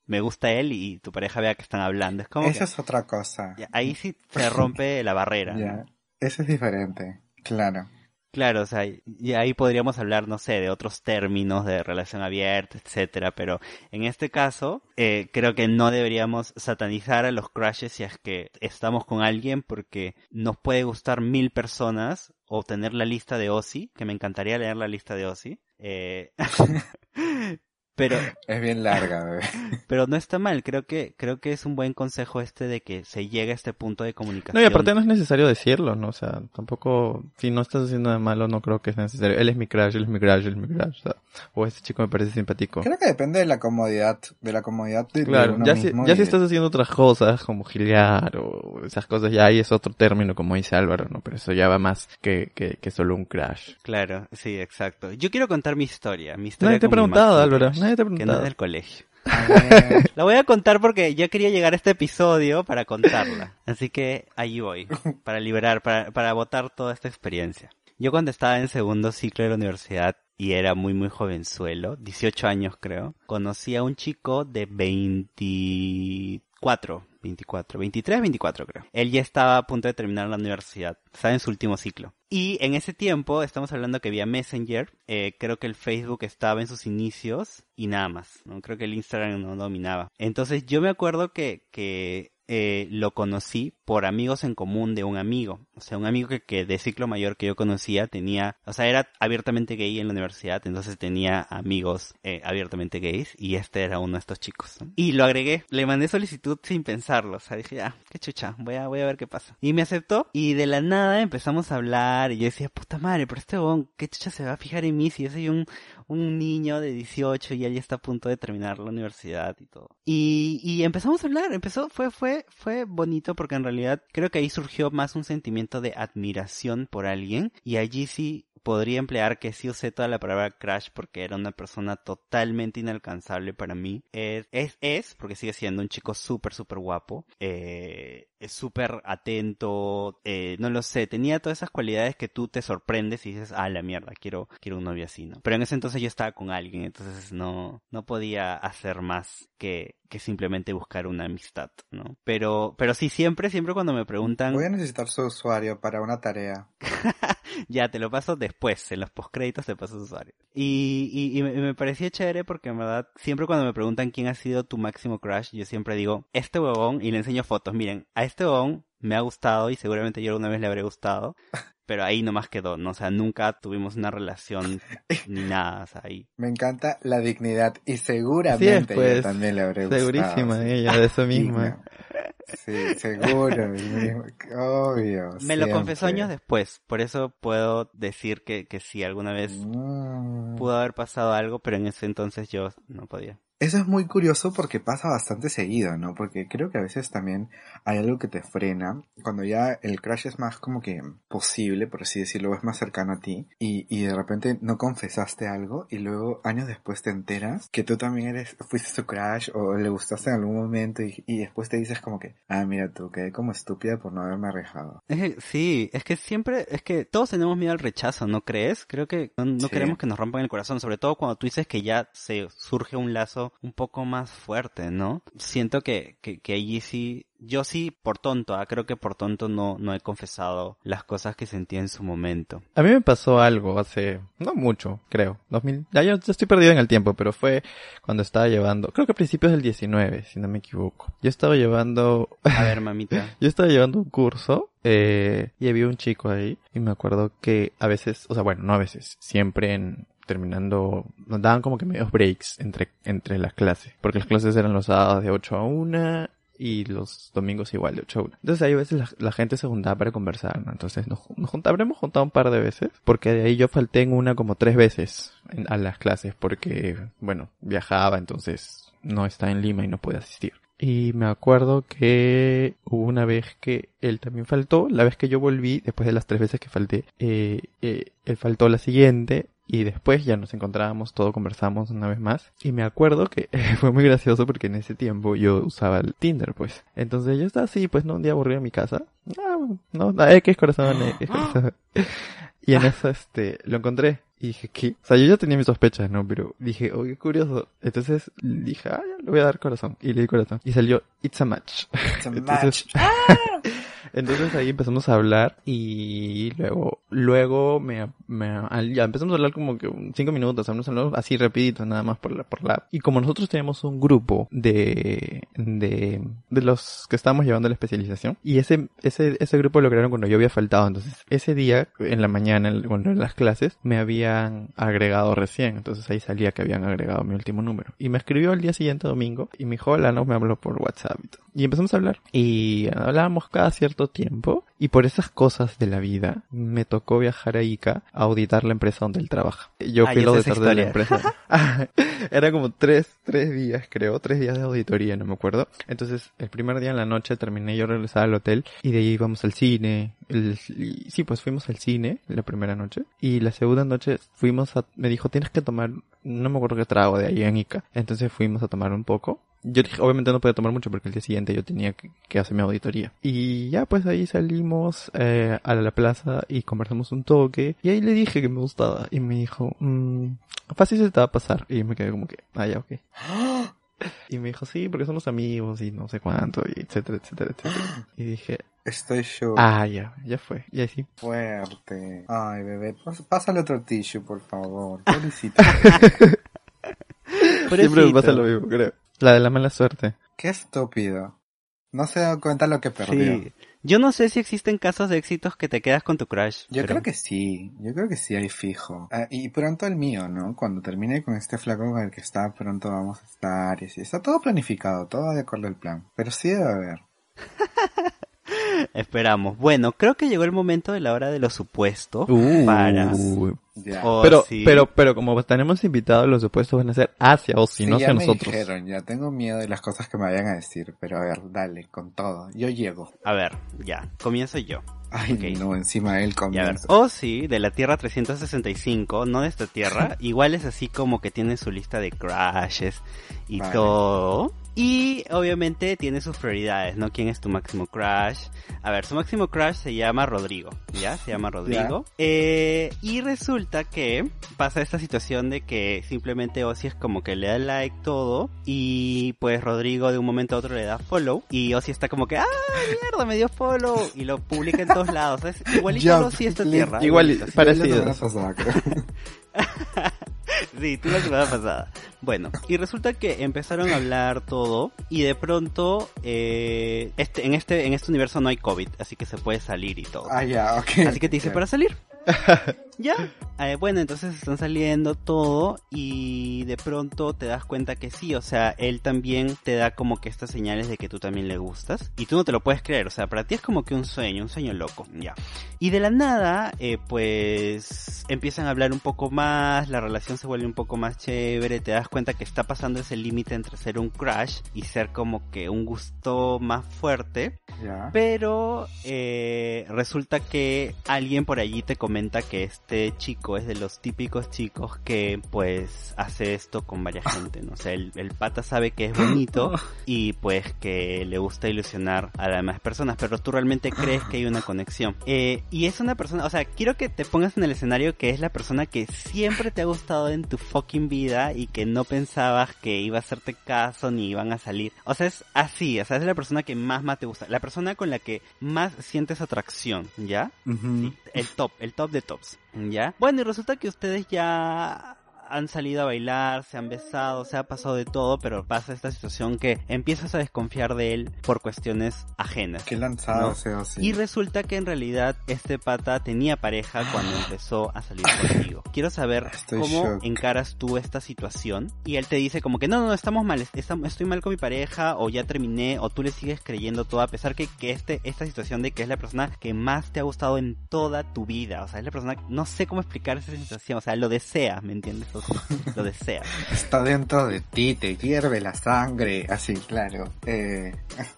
me gusta él y tu pareja vea que están hablando. Es como Esa es otra cosa. ahí sí se rompe la barrera. Ya, Eso es diferente, claro. Claro, o sea, y ahí podríamos hablar, no sé, de otros términos de relación abierta, etcétera, pero en este caso, eh, creo que no deberíamos satanizar a los crushes si es que estamos con alguien porque nos puede gustar mil personas o tener la lista de Ozzy, que me encantaría leer la lista de Ozzy, eh, [laughs] [laughs] Pero es bien larga, bebé. [laughs] Pero no está mal, creo que creo que es un buen consejo este de que se llegue a este punto de comunicación. No, y aparte no es necesario decirlo, ¿no? O sea, tampoco si no estás haciendo de malo no creo que es necesario. Él es mi crush, él es mi crush, él es mi crush, o, sea, o este chico me parece simpático. Creo que depende de la comodidad, de la comodidad de, claro, uno ya mismo si, ya si estás haciendo otras cosas como gilear o esas cosas ya ahí es otro término como dice Álvaro, ¿no? Pero eso ya va más que, que, que solo un crush. Claro, sí, exacto. Yo quiero contar mi historia, mi historia Nadie te ha preguntado, Álvaro, nadie te ha preguntado. Que no es del colegio. [laughs] La voy a contar porque yo quería llegar a este episodio para contarla. Así que ahí voy, para liberar, para, para botar toda esta experiencia. Yo cuando estaba en segundo ciclo de la universidad y era muy muy jovenzuelo, 18 años creo, conocí a un chico de 24, 24, 23, 24 creo. Él ya estaba a punto de terminar la universidad, estaba en su último ciclo. Y en ese tiempo, estamos hablando que había Messenger, eh, creo que el Facebook estaba en sus inicios y nada más, ¿no? Creo que el Instagram no dominaba. Entonces yo me acuerdo que, que eh, lo conocí por amigos en común de un amigo. O sea, un amigo que, que, de ciclo mayor que yo conocía tenía, o sea, era abiertamente gay en la universidad, entonces tenía amigos eh, abiertamente gays y este era uno de estos chicos. Y lo agregué, le mandé solicitud sin pensarlo, o sea, dije, ah, qué chucha, voy a, voy a ver qué pasa. Y me aceptó y de la nada empezamos a hablar y yo decía, puta madre, pero este bon, qué chucha se va a fijar en mí si yo soy un, un niño de 18 y él está a punto de terminar la universidad y todo. Y, y empezamos a hablar, empezó, fue, fue, fue bonito porque en realidad creo que ahí surgió más un sentimiento de admiración por alguien y allí sí podría emplear que sí usé toda la palabra crash porque era una persona totalmente inalcanzable para mí. Es, es, es porque sigue siendo un chico súper, súper guapo. Eh, es súper atento, eh, no lo sé, tenía todas esas cualidades que tú te sorprendes y dices, ah, la mierda, quiero, quiero un novio así, ¿no? Pero en ese entonces yo estaba con alguien, entonces no, no podía hacer más que, que simplemente buscar una amistad, ¿no? Pero, pero sí, siempre, siempre cuando me preguntan... Voy a necesitar su usuario para una tarea. [laughs] [laughs] ya, te lo paso después, en los postcréditos te paso su usuario. Y, y, y me, me, parecía chévere porque en verdad, siempre cuando me preguntan quién ha sido tu máximo crush, yo siempre digo, este huevón, y le enseño fotos, miren, a este huevón me ha gustado y seguramente yo alguna vez le habré gustado. [laughs] Pero ahí nomás quedó, ¿no? O sea, nunca tuvimos una relación [laughs] ni nada, o sea, ahí. Me encanta la dignidad y seguramente sí, pues, yo también le habré gustado. Segurísima ella, de eso misma. Sí, seguro, [laughs] obvio. Me siempre. lo confesó años después, por eso puedo decir que, que sí, alguna vez Mm. pudo haber pasado algo, pero en ese entonces yo no podía. Eso es muy curioso porque pasa bastante seguido, ¿no? Porque creo que a veces también hay algo que te frena cuando ya el crash es más como que posible, por así decirlo, es más cercano a ti y, y de repente no confesaste algo y luego años después te enteras que tú también eres, fuiste su crash o le gustaste en algún momento y, y después te dices como que, ah, mira tú, quedé como estúpida por no haberme arriesgado. Sí, es que siempre, es que todos tenemos miedo al rechazo, ¿no crees? Creo que no, no Sí. queremos que nos rompan el corazón, sobre todo cuando tú dices que ya se surge un lazo un poco más fuerte, ¿no? Siento que, que, que allí sí, yo sí por tonto, ah, creo que por tonto no, no he confesado las cosas que sentí en su momento. A mí me pasó algo hace, no mucho, creo, 2000, ya yo, yo estoy perdido en el tiempo, pero fue cuando estaba llevando, creo que a principios del 19, si no me equivoco. Yo estaba llevando, A ver, mamita. [laughs] yo estaba llevando un curso, eh, y había un chico ahí, y me acuerdo que a veces, o sea, bueno, no a veces, siempre en, terminando, nos daban como que medios breaks entre, entre las clases, porque las clases eran los sábados de 8 a 1 y los domingos igual de 8 a 1. Entonces ahí a veces la, gente se juntaba para conversar, ¿no? Entonces nos, nos juntado un par de veces, porque de ahí yo falté en una como tres veces en- a las clases, porque, bueno, viajaba, entonces no estaba en Lima y no pude asistir. Y me acuerdo que hubo una vez que él también faltó, la vez que yo volví, después de las tres veces que falté, eh, eh, él faltó la siguiente, y después ya nos encontrábamos, todo conversamos una vez más. Y me acuerdo que [laughs] fue muy gracioso porque en ese tiempo yo usaba el Tinder, pues. Entonces yo estaba así, pues no, un día aburrido en mi casa. Ah, no, no, X corazón, X corazón. [gasps] Y en eso, este, lo encontré. Y dije, ¿qué? O sea, yo ya tenía mis sospechas, ¿no? Pero dije, oh, qué curioso. Entonces dije, ah, ya, le voy a dar corazón. Y le di corazón. Y salió, it's a match. It's a [laughs] Entonces- match. [laughs] Entonces ahí empezamos a hablar y luego, luego me, me, ya empezamos a hablar como que cinco minutos, así rapidito, nada más por la, por la, y como nosotros teníamos un grupo de, de, de los que estábamos llevando la especialización, y ese, ese, ese grupo lo crearon cuando yo había faltado, entonces ese día, en la mañana, cuando en las clases, me habían agregado recién, entonces ahí salía que habían agregado mi último número, y me escribió el día siguiente domingo, y me dijo, hola, no, me habló por WhatsApp y todo. Y empezamos a hablar, y hablábamos cada cierto tiempo, y por esas cosas de la vida, me tocó viajar a Ica a auditar la empresa donde él trabaja. Yo fui el auditor de la empresa. [laughs] [laughs] Era como tres, tres días, creo, tres días de auditoría, no me acuerdo. Entonces, el primer día en la noche terminé, yo regresaba al hotel, y de ahí íbamos al cine. El- y- sí, pues fuimos al cine la primera noche. Y la segunda noche fuimos a, me dijo, tienes que tomar, no me acuerdo qué trago de ahí en Ica. Entonces fuimos a tomar un poco. Yo dije, obviamente no podía tomar mucho porque el día siguiente yo tenía que, que hacer mi auditoría. Y ya pues ahí salimos eh, a la plaza y conversamos un toque. Y ahí le dije que me gustaba. Y me dijo, mmm, fácil se te va a pasar. Y me quedé como que, ah, ya, ok. [gasps] Y me dijo, sí, porque somos amigos y no sé cuánto, y etcétera, etcétera, etcétera. [gasps] Y dije, Estoy shook. ah, ya, ya fue. Y así. Fuerte. Ay, bebé, pásale otro tissue, por favor. [laughs] Pobrecito. [laughs] Siempre me pasa lo mismo, creo. La de la mala suerte. Qué estúpido. No se da cuenta lo que perdió. Sí. Yo no sé si existen casos de éxitos que te quedas con tu crush. Yo pero- creo que sí, yo creo que sí hay fijo. Ah, y pronto el mío, ¿no? Cuando termine con este flaco con el que está, pronto vamos a estar y así. Está todo planificado, todo de acuerdo al plan. Pero sí debe haber. [laughs] Esperamos. Bueno, creo que llegó el momento de la hora de lo supuesto Uh, para... Ya. Oh, pero, sí. pero, pero como tenemos invitados, los supuestos van a ser hacia o si Sí, no ya hacia me nosotros. dijeron, ya tengo miedo de las cosas que me vayan a decir, pero a ver, dale, con todo. Yo llego. A ver, ya, comienzo yo. Ay, Ok. no, encima él comienza. oh sí, de la Tierra 365, no de esta Tierra, [laughs] igual es así como que tiene su lista de crashes y Vale. todo. Y obviamente tiene sus prioridades, ¿no? ¿Quién es tu máximo crush? A ver, su máximo crush se llama Rodrigo, ¿ya? Se llama Rodrigo. Eh, y resulta que pasa esta situación de que simplemente Ozzy es como que le da like todo y pues Rodrigo de un momento a otro le da follow y Ozzy está como que, ¡ah, mierda, me dio follow! Y lo publica en todos lados. Es igualito a Ozzy esta tierra. Igual- igualito, sí. [laughs] [laughs] Sí, tú la semana pasada. Bueno, y resulta que empezaron a hablar todo y de pronto eh, este, en este en este universo no hay COVID, así que se puede salir y todo. Ah, ya, ok. Así que te dice para salir. [laughs] ya. Eh, bueno, entonces están saliendo todo y de pronto te das cuenta que sí, o sea, él también te da como que estas señales de que tú también le gustas y tú no te lo puedes creer, o sea, para ti es como que un sueño, un sueño loco, ya. Y de la nada, eh, pues empiezan a hablar un poco más, la relación se vuelve un poco más chévere, te das cuenta que está pasando ese límite entre ser un crush y ser como que un gusto más fuerte. Ya. Pero eh, resulta que alguien por allí te comenta que este chico es de los típicos chicos que pues hace esto con varias [laughs] gente, ¿no? O sea, el, el pata sabe que es bonito [laughs] y pues que le gusta ilusionar a las demás personas, pero tú realmente crees que hay una conexión. Eh, y es una persona, o sea, quiero que te pongas en el escenario que es la persona que siempre te ha gustado en tu fucking vida y que no pensabas que iba a hacerte caso ni iban a salir. O sea, es así, o sea, es la persona que más más te gusta, la persona con la que más sientes atracción, ¿ya? Ujú. El top, el top de tops, ¿ya? Bueno, y resulta que ustedes ya han salido a bailar, se han besado, se ha pasado de todo, pero pasa esta situación que empiezas a desconfiar de él por cuestiones ajenas. Qué lanzado No. sea así. Y resulta que en realidad este pata tenía pareja cuando empezó a salir contigo. Quiero saber Estoy cómo shock. encaras tú esta situación. Y él te dice como que no, no, no, estamos mal, estoy mal con mi pareja, o ya terminé, o tú le sigues creyendo todo, a pesar que, que este, esta situación de que es la persona que más te ha gustado en toda tu vida. O sea, es la persona, no sé cómo explicar esa sensación, o sea, lo deseas, ¿me entiendes? [laughs] Lo deseas. Está dentro de ti, te hierve la sangre. Así, claro. Eh,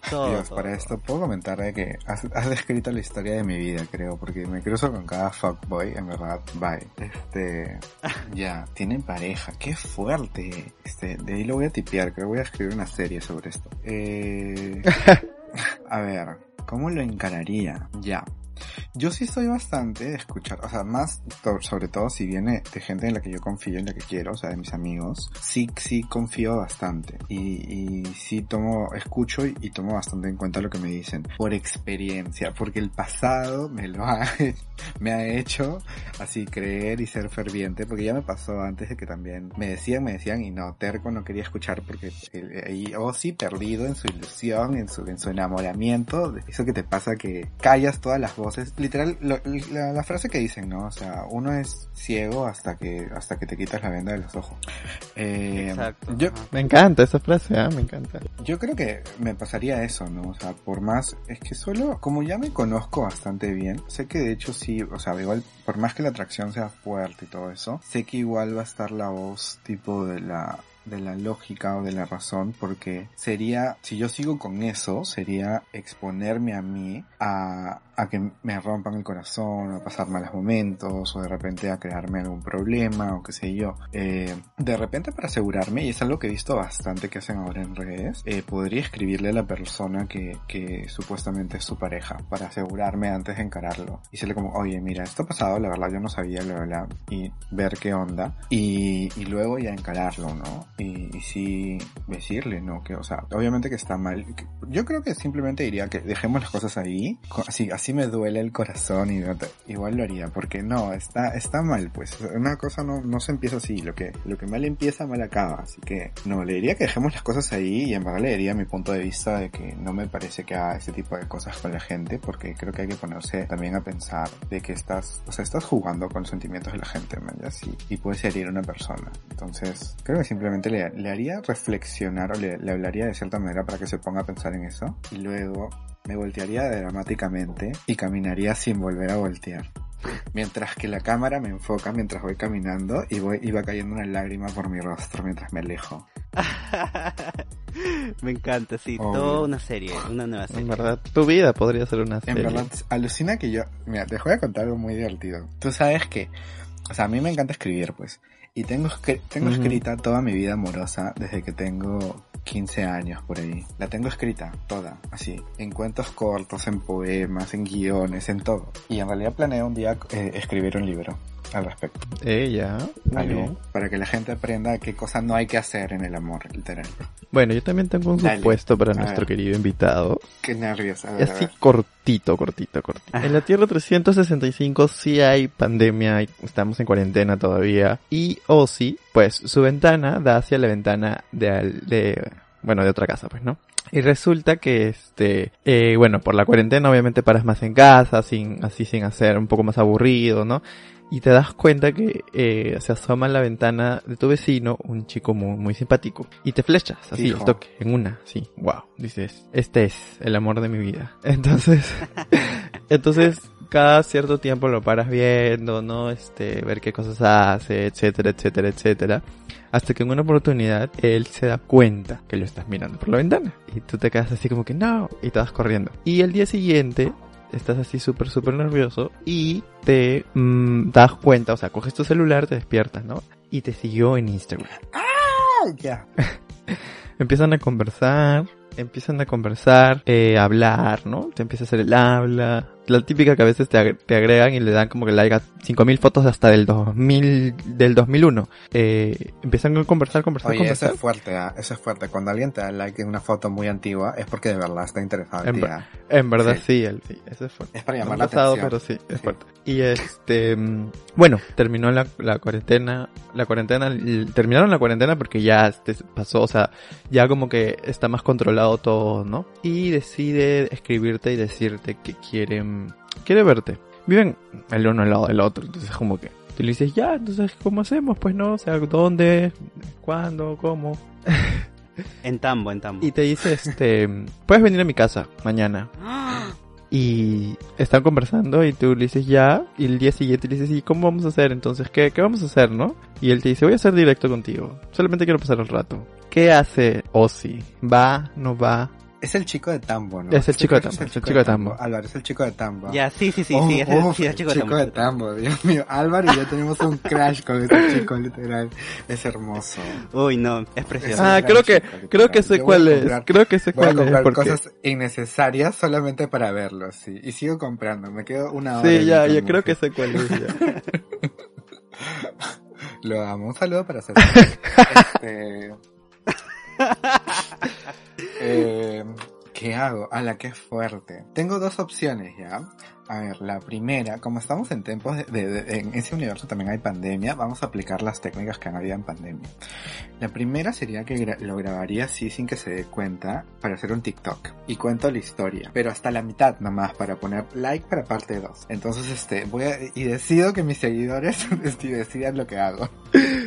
Todo, Dios, todo, para esto puedo comentar de que has, has descrito la historia de mi vida, creo, porque me cruzo con cada fuckboy, en verdad, bye. Este, [laughs] ya, tienen pareja, qué fuerte. Este, de ahí lo voy a tipear, creo que voy a escribir una serie sobre esto. Eh, [laughs] a ver, ¿cómo lo encararía? Ya. Yo sí soy bastante de escuchar, o sea, más to- sobre todo si viene de gente en la que yo confío, en la que quiero, o sea, de mis amigos, sí, sí confío bastante. Y, y sí tomo, escucho y, y tomo bastante en cuenta lo que me dicen por experiencia, porque el pasado me lo ha, [laughs] me ha hecho así creer y ser ferviente, porque ya me pasó antes de que también me decían, me decían y no, terco no quería escuchar porque o sí, perdido en su ilusión, en su, en su enamoramiento, eso que te pasa que callas todas las voces, literal, lo- la, la frase que dicen, ¿no? O sea, uno es ciego hasta que, hasta que te quitas la venda de los ojos. Eh, Exacto. yo. Me encanta esa frase, ¿ah? me encanta. yo creo que me pasaría eso, ¿no? O sea, por más, es que solo, como ya me conozco bastante bien, sé que de hecho sí, o sea, igual, por más que la atracción sea fuerte y todo eso, sé que igual va a estar la voz tipo de la, de la lógica o de la razón porque sería, si yo sigo con eso, sería exponerme a mí a, a que me rompan el corazón, a pasar malos momentos, o de repente a crearme algún problema, o qué sé yo. Eh, de repente para asegurarme, y es algo que he visto bastante que hacen ahora en redes, eh, podría escribirle a la persona que, que supuestamente es su pareja, para asegurarme antes de encararlo. Y decirle como, oye, mira, esto ha pasado, la verdad yo no sabía, bla, bla, y ver qué onda, y, y luego ya encararlo, ¿no? Y, y sí decirle, ¿no? Que, o sea, obviamente que está mal. Yo creo que simplemente diría que dejemos las cosas ahí, co- así, así me duele el corazón y igual lo haría, porque no, está, está mal, pues. Una cosa no, no se empieza así, lo que, lo que mal empieza, mal acaba, así que no, le diría que dejemos las cosas ahí y en verdad le diría mi punto de vista de que no me parece que haga ese tipo de cosas con la gente, porque creo que hay que ponerse también a pensar de que estás, o sea, estás jugando con los sentimientos de la gente, man, ya, sí, y puedes herir a una persona. Entonces, creo que simplemente le, le haría reflexionar o le hablaría de cierta manera para que se ponga a pensar en eso y luego me voltearía dramáticamente y caminaría sin volver a voltear. Mientras que la cámara me enfoca mientras voy caminando y voy, iba cayendo una lágrima por mi rostro mientras me alejo. [laughs] Me encanta, sí, Obvio. toda una serie, una nueva serie. En verdad, tu vida podría ser una En serie. verdad, alucina que yo... Mira, te voy a contar algo muy divertido. Tú sabes que... O sea, a mí me encanta escribir, pues. Y tengo, tengo escrita toda mi vida amorosa desde que tengo 15 años por ahí. La tengo escrita, toda, así. En cuentos cortos, en poemas, en guiones, en todo. Y en realidad planeo un día eh, escribir un libro al respecto. Ella. Bien. para que la gente aprenda qué cosas no hay que hacer en el amor, literal. Bueno, yo también tengo un Dale. supuesto para A nuestro ver. querido invitado. Qué nervios. A ver, a Así ver. cortito, cortito, cortito. En la Tierra 365 sí hay pandemia, estamos en cuarentena todavía. Y Ozzy, pues su ventana da hacia la ventana de, al- de bueno, de otra casa, pues, ¿no? Y resulta que, este, eh, bueno, por la cuarentena obviamente paras más en casa, sin, así sin hacer un poco más aburrido, ¿no? Y te das cuenta que eh, se asoma en la ventana de tu vecino un chico muy, muy simpático. Y te flechas, así, al toque, en una, sí, wow. Dices, este es el amor de mi vida. [laughs] Entonces, [laughs] entonces, cada cierto tiempo lo paras viendo, ¿no? Este, ver qué cosas hace, etcétera, etcétera, etcétera. Hasta que en una oportunidad él se da cuenta que lo estás mirando por la ventana. Y tú te quedas así como que no, y te vas corriendo. Y el día siguiente estás así súper, súper nervioso y te mm, das cuenta, o sea, coges tu celular, te despiertas, ¿no? Y te siguió en Instagram. Ah, ya. [laughs] Empiezan a conversar, empiezan a conversar, eh, a hablar, ¿no? Te empieza a hacer el habla. La típica que a veces te, ag- te agregan y le dan como que like a 5000 fotos hasta del 2000, del 2001. Eh, empiezan a conversar, conversar, Oye, eso conversar. es fuerte, ¿ah? eso es fuerte. Cuando alguien te da like en una foto muy antigua es porque de verdad está interesado en En ti. ver- ¿ah? En verdad Sí. sí, el- sí, eso es fuerte. Es para No llamar ha la pasado, atención. pero sí, es Sí. fuerte. Y este, mm, bueno, terminó la, la cuarentena, la cuarentena, terminaron la cuarentena porque ya este, pasó, o sea, ya como que está más controlado todo, ¿no? Y decide escribirte y decirte que quieren, quiere verte. Viven el uno al lado del otro, entonces como que tú le dices, ya, entonces, ¿cómo hacemos? Pues no, o sea, ¿dónde? ¿Cuándo? ¿Cómo? En Tambo, en Tambo. Y te dice, este, puedes venir a mi casa mañana. Y están conversando y tú le dices ya, y el día siguiente le dices, ¿y cómo vamos a hacer? Entonces, ¿qué, qué vamos a hacer, no? Y él te dice, voy a ser directo contigo, solamente quiero pasar el rato. ¿Qué hace Ozzy? ¿Va? ¿No va? Es el chico de Tambo, ¿no? Es el Sí, chico de Tambo, es el chico de Tambo. Álvaro, es el chico de Tambo. Ya, sí, sí, sí, Oh, sí, ese oh, sí, es el chico, chico de de Tambo, Dios mío. Álvaro y yo tenemos un crash con ese chico, literal. Es hermoso. Uy, no, es precioso. Es Ah, creo que, chico, creo que sé Yo cuál es, comprar- creo que sé Voy a cuál es, comprar porque... cosas innecesarias solamente para verlo, sí. Y sigo comprando, me quedo una hora. Sí, ya, ya creo que sé cuál es, ya. [laughs] Lo amo. Un saludo para hacer. [laughs] este... eh, ¿Qué hago? A la que fuerte. Tengo dos opciones ya. A ver, la primera, como estamos en tiempos de, de- de- en ese universo también hay pandemia, vamos a aplicar las técnicas que han habido en pandemia. La primera sería que gra- lo grabaría así sin que se dé cuenta para hacer un TikTok y cuento la historia, pero hasta la mitad nomás para poner like para parte 2. Entonces este voy a, y decido que mis seguidores [laughs] decidan lo que hago.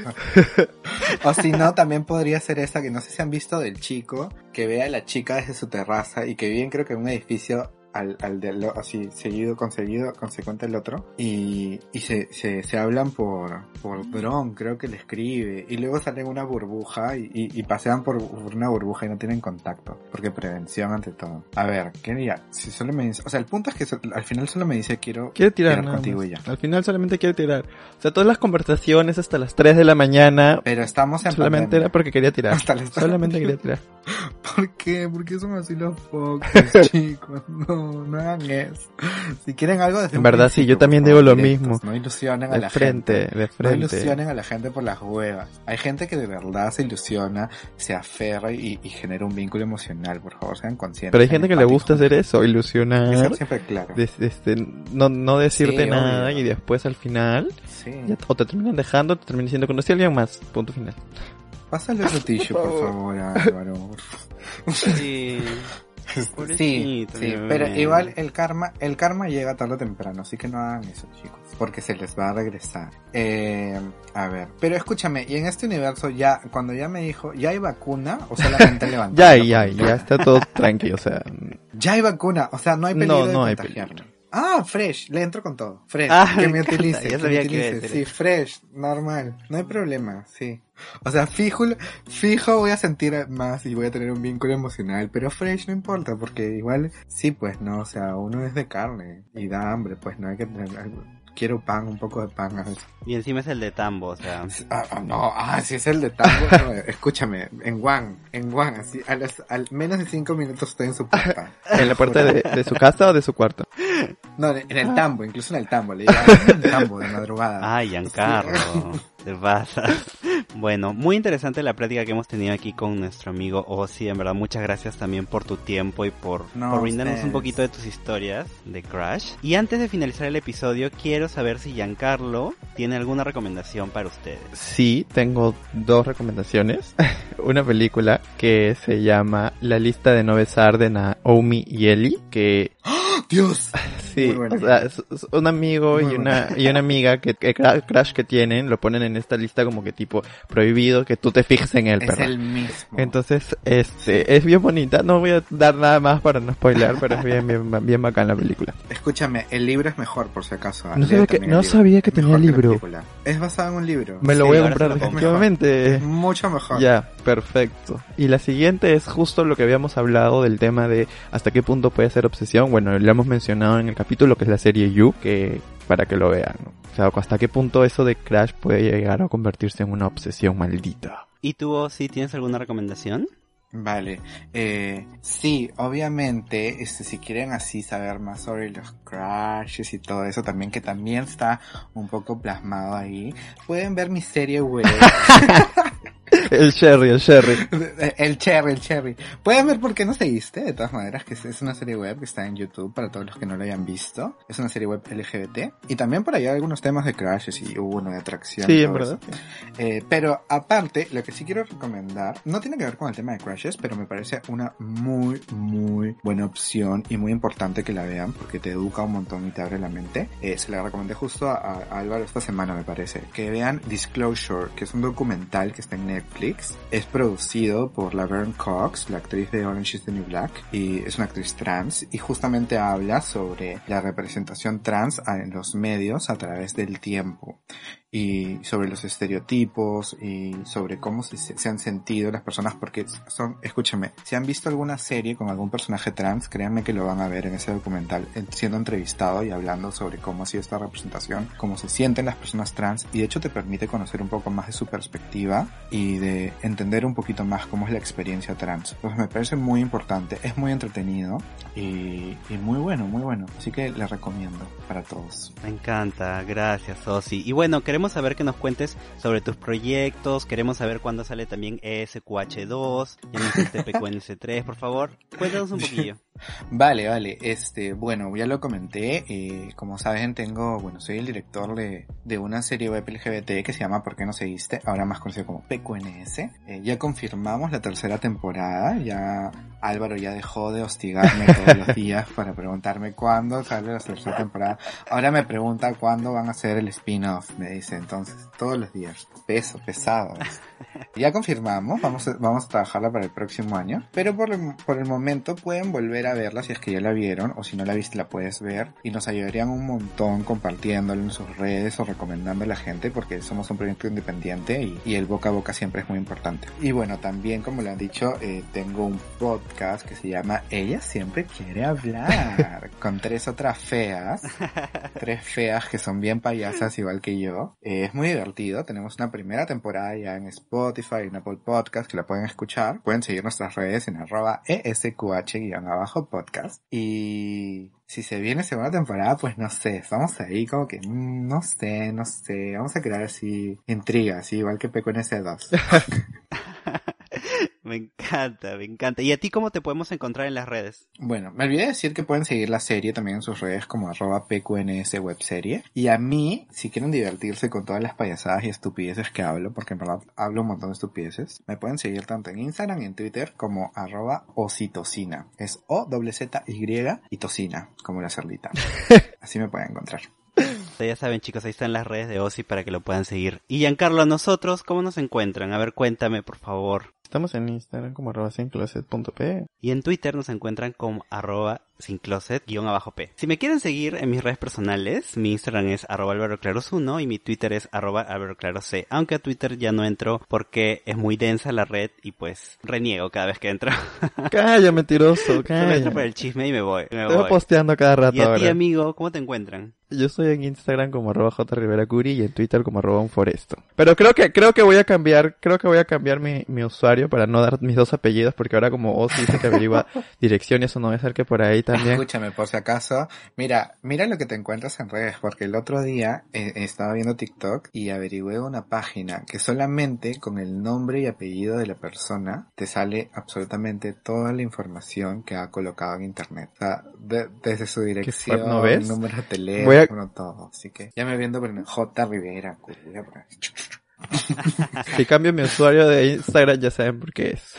[laughs] o si no, también podría ser esta que no sé si han visto del chico que ve a la chica desde su terraza y que viven creo que en un edificio al, al de lo- así, seguido, conseguido, consecuente el otro, y, y se, se, se hablan por, por dron, creo que le escribe, y luego salen una burbuja y, y, y pasean por una burbuja y no tienen contacto, porque prevención ante todo. A ver, ¿qué diría? Si solo me dice, o sea, el punto es que so- al final solo me dice quiero, Quiere tirar quiero nada contigo y ya. Al final solamente quiere tirar. O sea, todas las conversaciones hasta las 3 de la mañana Pero estamos en solamente pandemia. era porque quería tirar. Hasta Solamente quería tirar. [laughs] ¿Por qué? ¿Por qué son así los [laughs] pocos, chicos? No, no hagan eso. Si quieren algo desde En verdad, sí, yo también digo lo directos, mismo. No ilusionen a De la frente, gente. de No frente. ilusionen a la gente por las huevas. Hay gente que de verdad se ilusiona, se aferra y, y genera un vínculo emocional. Por favor, sean conscientes. Pero hay gente que le gusta hacer eso, ilusionar, ser siempre claro. des- este, no, no decirte Sí, nada obvio. y después al final Sí. ya- o te terminan dejando, te terminan diciendo conocí a alguien más, punto final. Pásale otro [laughs] tissue, por favor, Álvaro. Sí. Sí, [laughs] Pobrecito, sí, pero igual el karma, el karma llega tarde o temprano, así que no hagan eso, chicos, porque se les va a regresar. Eh, a ver, pero escúchame, y en este universo ya, cuando ya me dijo, ¿ya hay vacuna o solamente [laughs] levantando? Ya, ya, ya está todo tranquilo, o sea, Ya hay vacuna, o sea, no hay peligro No, de no hay contagiarme. peligro. Ah, fresh, le entro con todo. Fresh, Ah, [laughs] que me utilice, que sabía me utilice. Sí, fresh, normal, no hay problema, sí. O sea, fijo, fijo voy a sentir más y voy a tener un vínculo emocional, pero fresh no importa, porque igual, sí, pues no, o sea, uno es de carne y da hambre, pues no hay que tener algo. Quiero pan, un poco de pan a veces. Y encima es el de Tambo, o sea. Ah, ah, no, ah, si es el de no, [laughs] escúchame, en Juan, en Juan, así, a las, al menos de cinco minutos estoy en su puerta. [laughs] en la puerta de, de su casa o de su cuarto. No, en el tambo, incluso en el tambo, le digo, en el tambo de madrugada. Ay, Giancarlo, [laughs] te pasa. [laughs] Bueno, muy interesante la plática que hemos tenido aquí con nuestro amigo Ozzy. En verdad, muchas gracias también por tu tiempo y por, No, por brindarnos un poquito de tus historias de Crash. Y antes de finalizar el episodio, quiero saber si Giancarlo tiene alguna recomendación para ustedes. Sí, tengo dos recomendaciones. [laughs] Una película que se llama La lista de no besar de Naomi y Eli, que Dios. [laughs] sí, o sea, es, un amigo Muy y una y una amiga que, que cra- crash que tienen lo ponen en esta lista como que tipo prohibido que tú te fijes en él, Es el mismo. Entonces, este, es bien bonita. No voy a dar nada más para no spoiler, pero es bien, bien, bien bacán la película. Escúchame, el libro es mejor por si acaso. No sabía que- no sabía que tenía mejor libro. Es basado en un libro. Me lo Sí, voy a comprar definitivamente. Mucho mejor. Ya, perfecto. Y la siguiente es justo lo que habíamos hablado del tema de hasta qué punto puede ser obsesión. Bueno, lo hemos mencionado en el capítulo que es la serie You, que para que lo vean, ¿no? O sea, hasta qué punto eso de Crash puede llegar a convertirse en una obsesión maldita. ¿Y tú, Ozzy, tienes alguna recomendación? Vale, eh, sí, obviamente, este, si quieren así saber más sobre los crashes y todo eso también, que también está un poco plasmado ahí, pueden ver mi serie web, [laughs] El Sherry, el Sherry. el Cherry, el Cherry. Pueden ver por qué no seguiste, de todas maneras, que es- una serie web que está en YouTube para todos los que no lo hayan visto. Es una serie web LGBT. Y también por ahí hay algunos temas de crashes y hubo uno de atracción. Sí, en verdad. Eh, pero aparte, lo que sí quiero recomendar, no tiene que ver con el tema de crashes, pero me parece una muy, muy buena opción y muy importante que la vean porque te educa un montón y te abre la mente. Eh, se la recomendé justo a, a Álvaro esta semana, me parece. Que vean Disclosure, que es un documental que está en Netflix. Es producido por Laverne Cox, la actriz de Orange is the New Black, y es una actriz trans y justamente habla sobre la representación trans en los medios a través del tiempo y sobre los estereotipos y sobre cómo se, se han sentido las personas porque son, escúchame, si han visto alguna serie con algún personaje trans, créanme que lo van a ver en ese documental siendo entrevistado y hablando sobre cómo ha sido esta representación, cómo se sienten las personas trans y de hecho te permite conocer un poco más de su perspectiva y de entender un poquito más cómo es la experiencia trans. Entonces me parece muy importante, es muy entretenido y, y muy bueno, muy bueno. Así que le recomiendo para todos. Me encanta, gracias Ozzy. Y bueno, queremos saber que nos cuentes sobre tus proyectos, queremos saber cuándo sale también E ESQH2, ya me hiciste [laughs] PQNS3, por favor, cuéntanos un poquillo. [laughs] Vale, vale. Este, bueno, ya lo comenté. eh, como saben, tengo, bueno, soy el director de, de una serie web LGBT que se llama ¿Por qué no seguiste? Ahora más conocido como PQNS. Eh, ya confirmamos la tercera temporada, ya Álvaro ya dejó de hostigarme todos los [laughs] días para preguntarme cuándo sale la tercera temporada. Ahora me pregunta cuándo van a hacer el spin-off, me dice entonces, todos los días. Peso, pesado. Ya confirmamos, vamos a, vamos a trabajarla para el próximo año, pero por el, por el momento pueden volver a verla si es que ya la vieron o si no la viste la puedes ver y nos ayudarían un montón compartiéndolo en sus redes o recomendando a la gente porque somos un proyecto independiente y, y el boca a boca siempre es muy importante. Y bueno, también como le han dicho, eh, tengo un podcast que se llama Ella siempre quiere hablar [laughs] con tres otras feas, tres feas que son bien payasas igual que yo. Eh, es muy divertido, tenemos una primera temporada ya en Spotify, en Apple Podcast que la pueden escuchar. Pueden seguir nuestras redes en arroba esqh-abajo podcast. Y si se viene segunda temporada, pues no sé, estamos ahí como que, mm, no sé, no sé, vamos a crear así intrigas, igual que PQNS2. [laughs] me encanta, me encanta. ¿Y a ti cómo te podemos encontrar en las redes? Bueno, me olvidé decir que pueden seguir la serie también en sus redes como arroba PQNS webserie. Y a mí, si quieren divertirse con todas las payasadas y estupideces que hablo, porque en verdad hablo un montón de estupideces, me pueden seguir tanto en Instagram y en Twitter como arroba ocitocina. Es O-Z-Y y tocina, como la cerdita. [laughs] Así me pueden encontrar. Ya saben chicos, ahí están las redes de Ozzy para que lo puedan seguir. Y Giancarlo, a nosotros, ¿cómo nos encuentran? A ver, cuéntame, por favor. Estamos en Instagram como arroba sincloset.p. Y en Twitter nos encuentran como arroba sincloset-p. Si me quieren seguir en mis redes personales, mi Instagram es arroba alvaroclaros1 y mi Twitter es arroba alvaroclaros Aunque a Twitter ya no entro porque es muy densa la red y pues reniego cada vez que entro. [laughs] Calla, mentiroso, calla. entro por el chisme y me voy. Me Estoy voy. posteando cada rato Y a ti, amigo, ¿cómo te encuentran? Yo estoy en Instagram como arroba jriveracuri y en Twitter como arroba unforesto. Pero creo que, creo que voy a cambiar, creo que voy a cambiar mi, mi usuario para no dar mis dos apellidos porque ahora como Ozzy dice que averigua [laughs] dirección y eso no va a ser que por ahí también. Escúchame, por si acaso. Mira, mira lo que te encuentras en redes, porque el otro día eh, estaba viendo TikTok y averigüé una página que solamente con el nombre y apellido de la persona te sale absolutamente toda la información que ha colocado en internet. O sea, de- desde su dirección, ¿no número de Voy teléfono, todo. Así que ya me viendo por J. Rivera. culo, voy a poner- Si [laughs] cambio mi usuario de Instagram ya saben por qué es.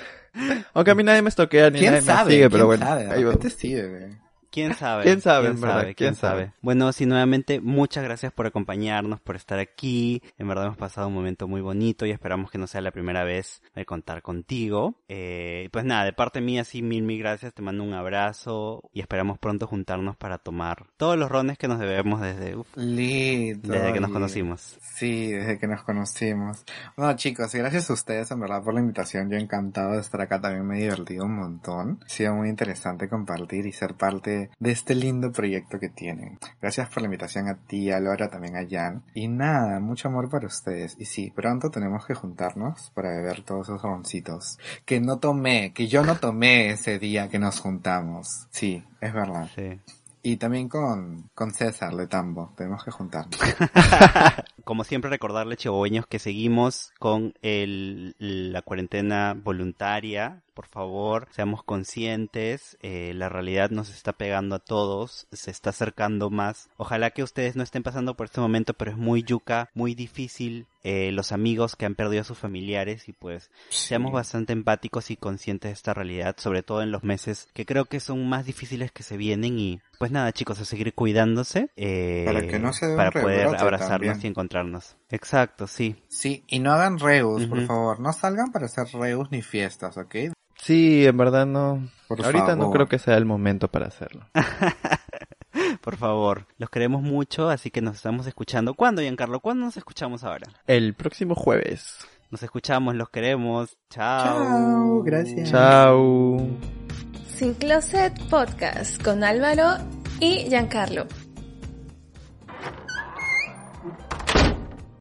Aunque a mí nadie me estoquea ni ¿Quién nadie sabe? me sigue, pero ¿Quién bueno. sabe? Ahí va. repente sí, bebé. [laughs] ¿Quién sabe? ¿Quién sabe, verdad? ¿Quién, ¿Quién sabe? sabe? Bueno, sí, nuevamente, muchas gracias por acompañarnos, por estar aquí. En verdad hemos pasado un momento muy bonito y esperamos que no sea la primera vez de contar contigo. Eh, pues nada, de parte mía, sí, mil, mil gracias. Te mando un abrazo y esperamos pronto juntarnos para tomar todos los rones que nos debemos desde, uf, Lindo. desde que nos conocimos. Sí, desde que nos conocimos. Bueno, chicos, gracias a ustedes en verdad por la invitación. Yo encantado de estar acá. También me he divertido un montón. Ha sido muy interesante compartir y ser parte de este lindo proyecto que tienen. Gracias por la invitación a ti, a Laura, también a Jan. Y nada, mucho amor para ustedes. Y sí, pronto tenemos que juntarnos para beber todos esos roncitos. Que no tomé, que yo no tomé ese día que nos juntamos. Sí, es verdad. Sí. Y también con, con César de Tambo. Tenemos que juntarnos. [laughs] Como siempre, recordarle, chihuahueños, que seguimos con el, la cuarentena voluntaria. Por favor, seamos conscientes. eh, la realidad nos está pegando a todos. Se está acercando más. Ojalá que ustedes no estén pasando por este momento, pero es muy yuca, muy difícil. eh, los amigos que han perdido a sus familiares y pues seamos bastante empáticos y conscientes de esta realidad, sobre todo en los meses que creo que son más difíciles que se vienen y pues nada chicos, a seguir cuidándose eh, Para que no se para poder abrazarnos también. y encontrarnos. Exacto, sí. Sí, y no hagan reus, por favor. No salgan para hacer reus ni fiestas, ¿ok? Sí, en verdad no. Por Ahorita no favor. creo que sea el momento para hacerlo. [laughs] Por favor, los queremos mucho, así que nos estamos escuchando. ¿Cuándo, Giancarlo? ¿Cuándo nos escuchamos ahora? El próximo jueves. Nos escuchamos, los queremos. Chao. Chao, gracias. Chao. Sin Closet Podcast con Álvaro y Giancarlo.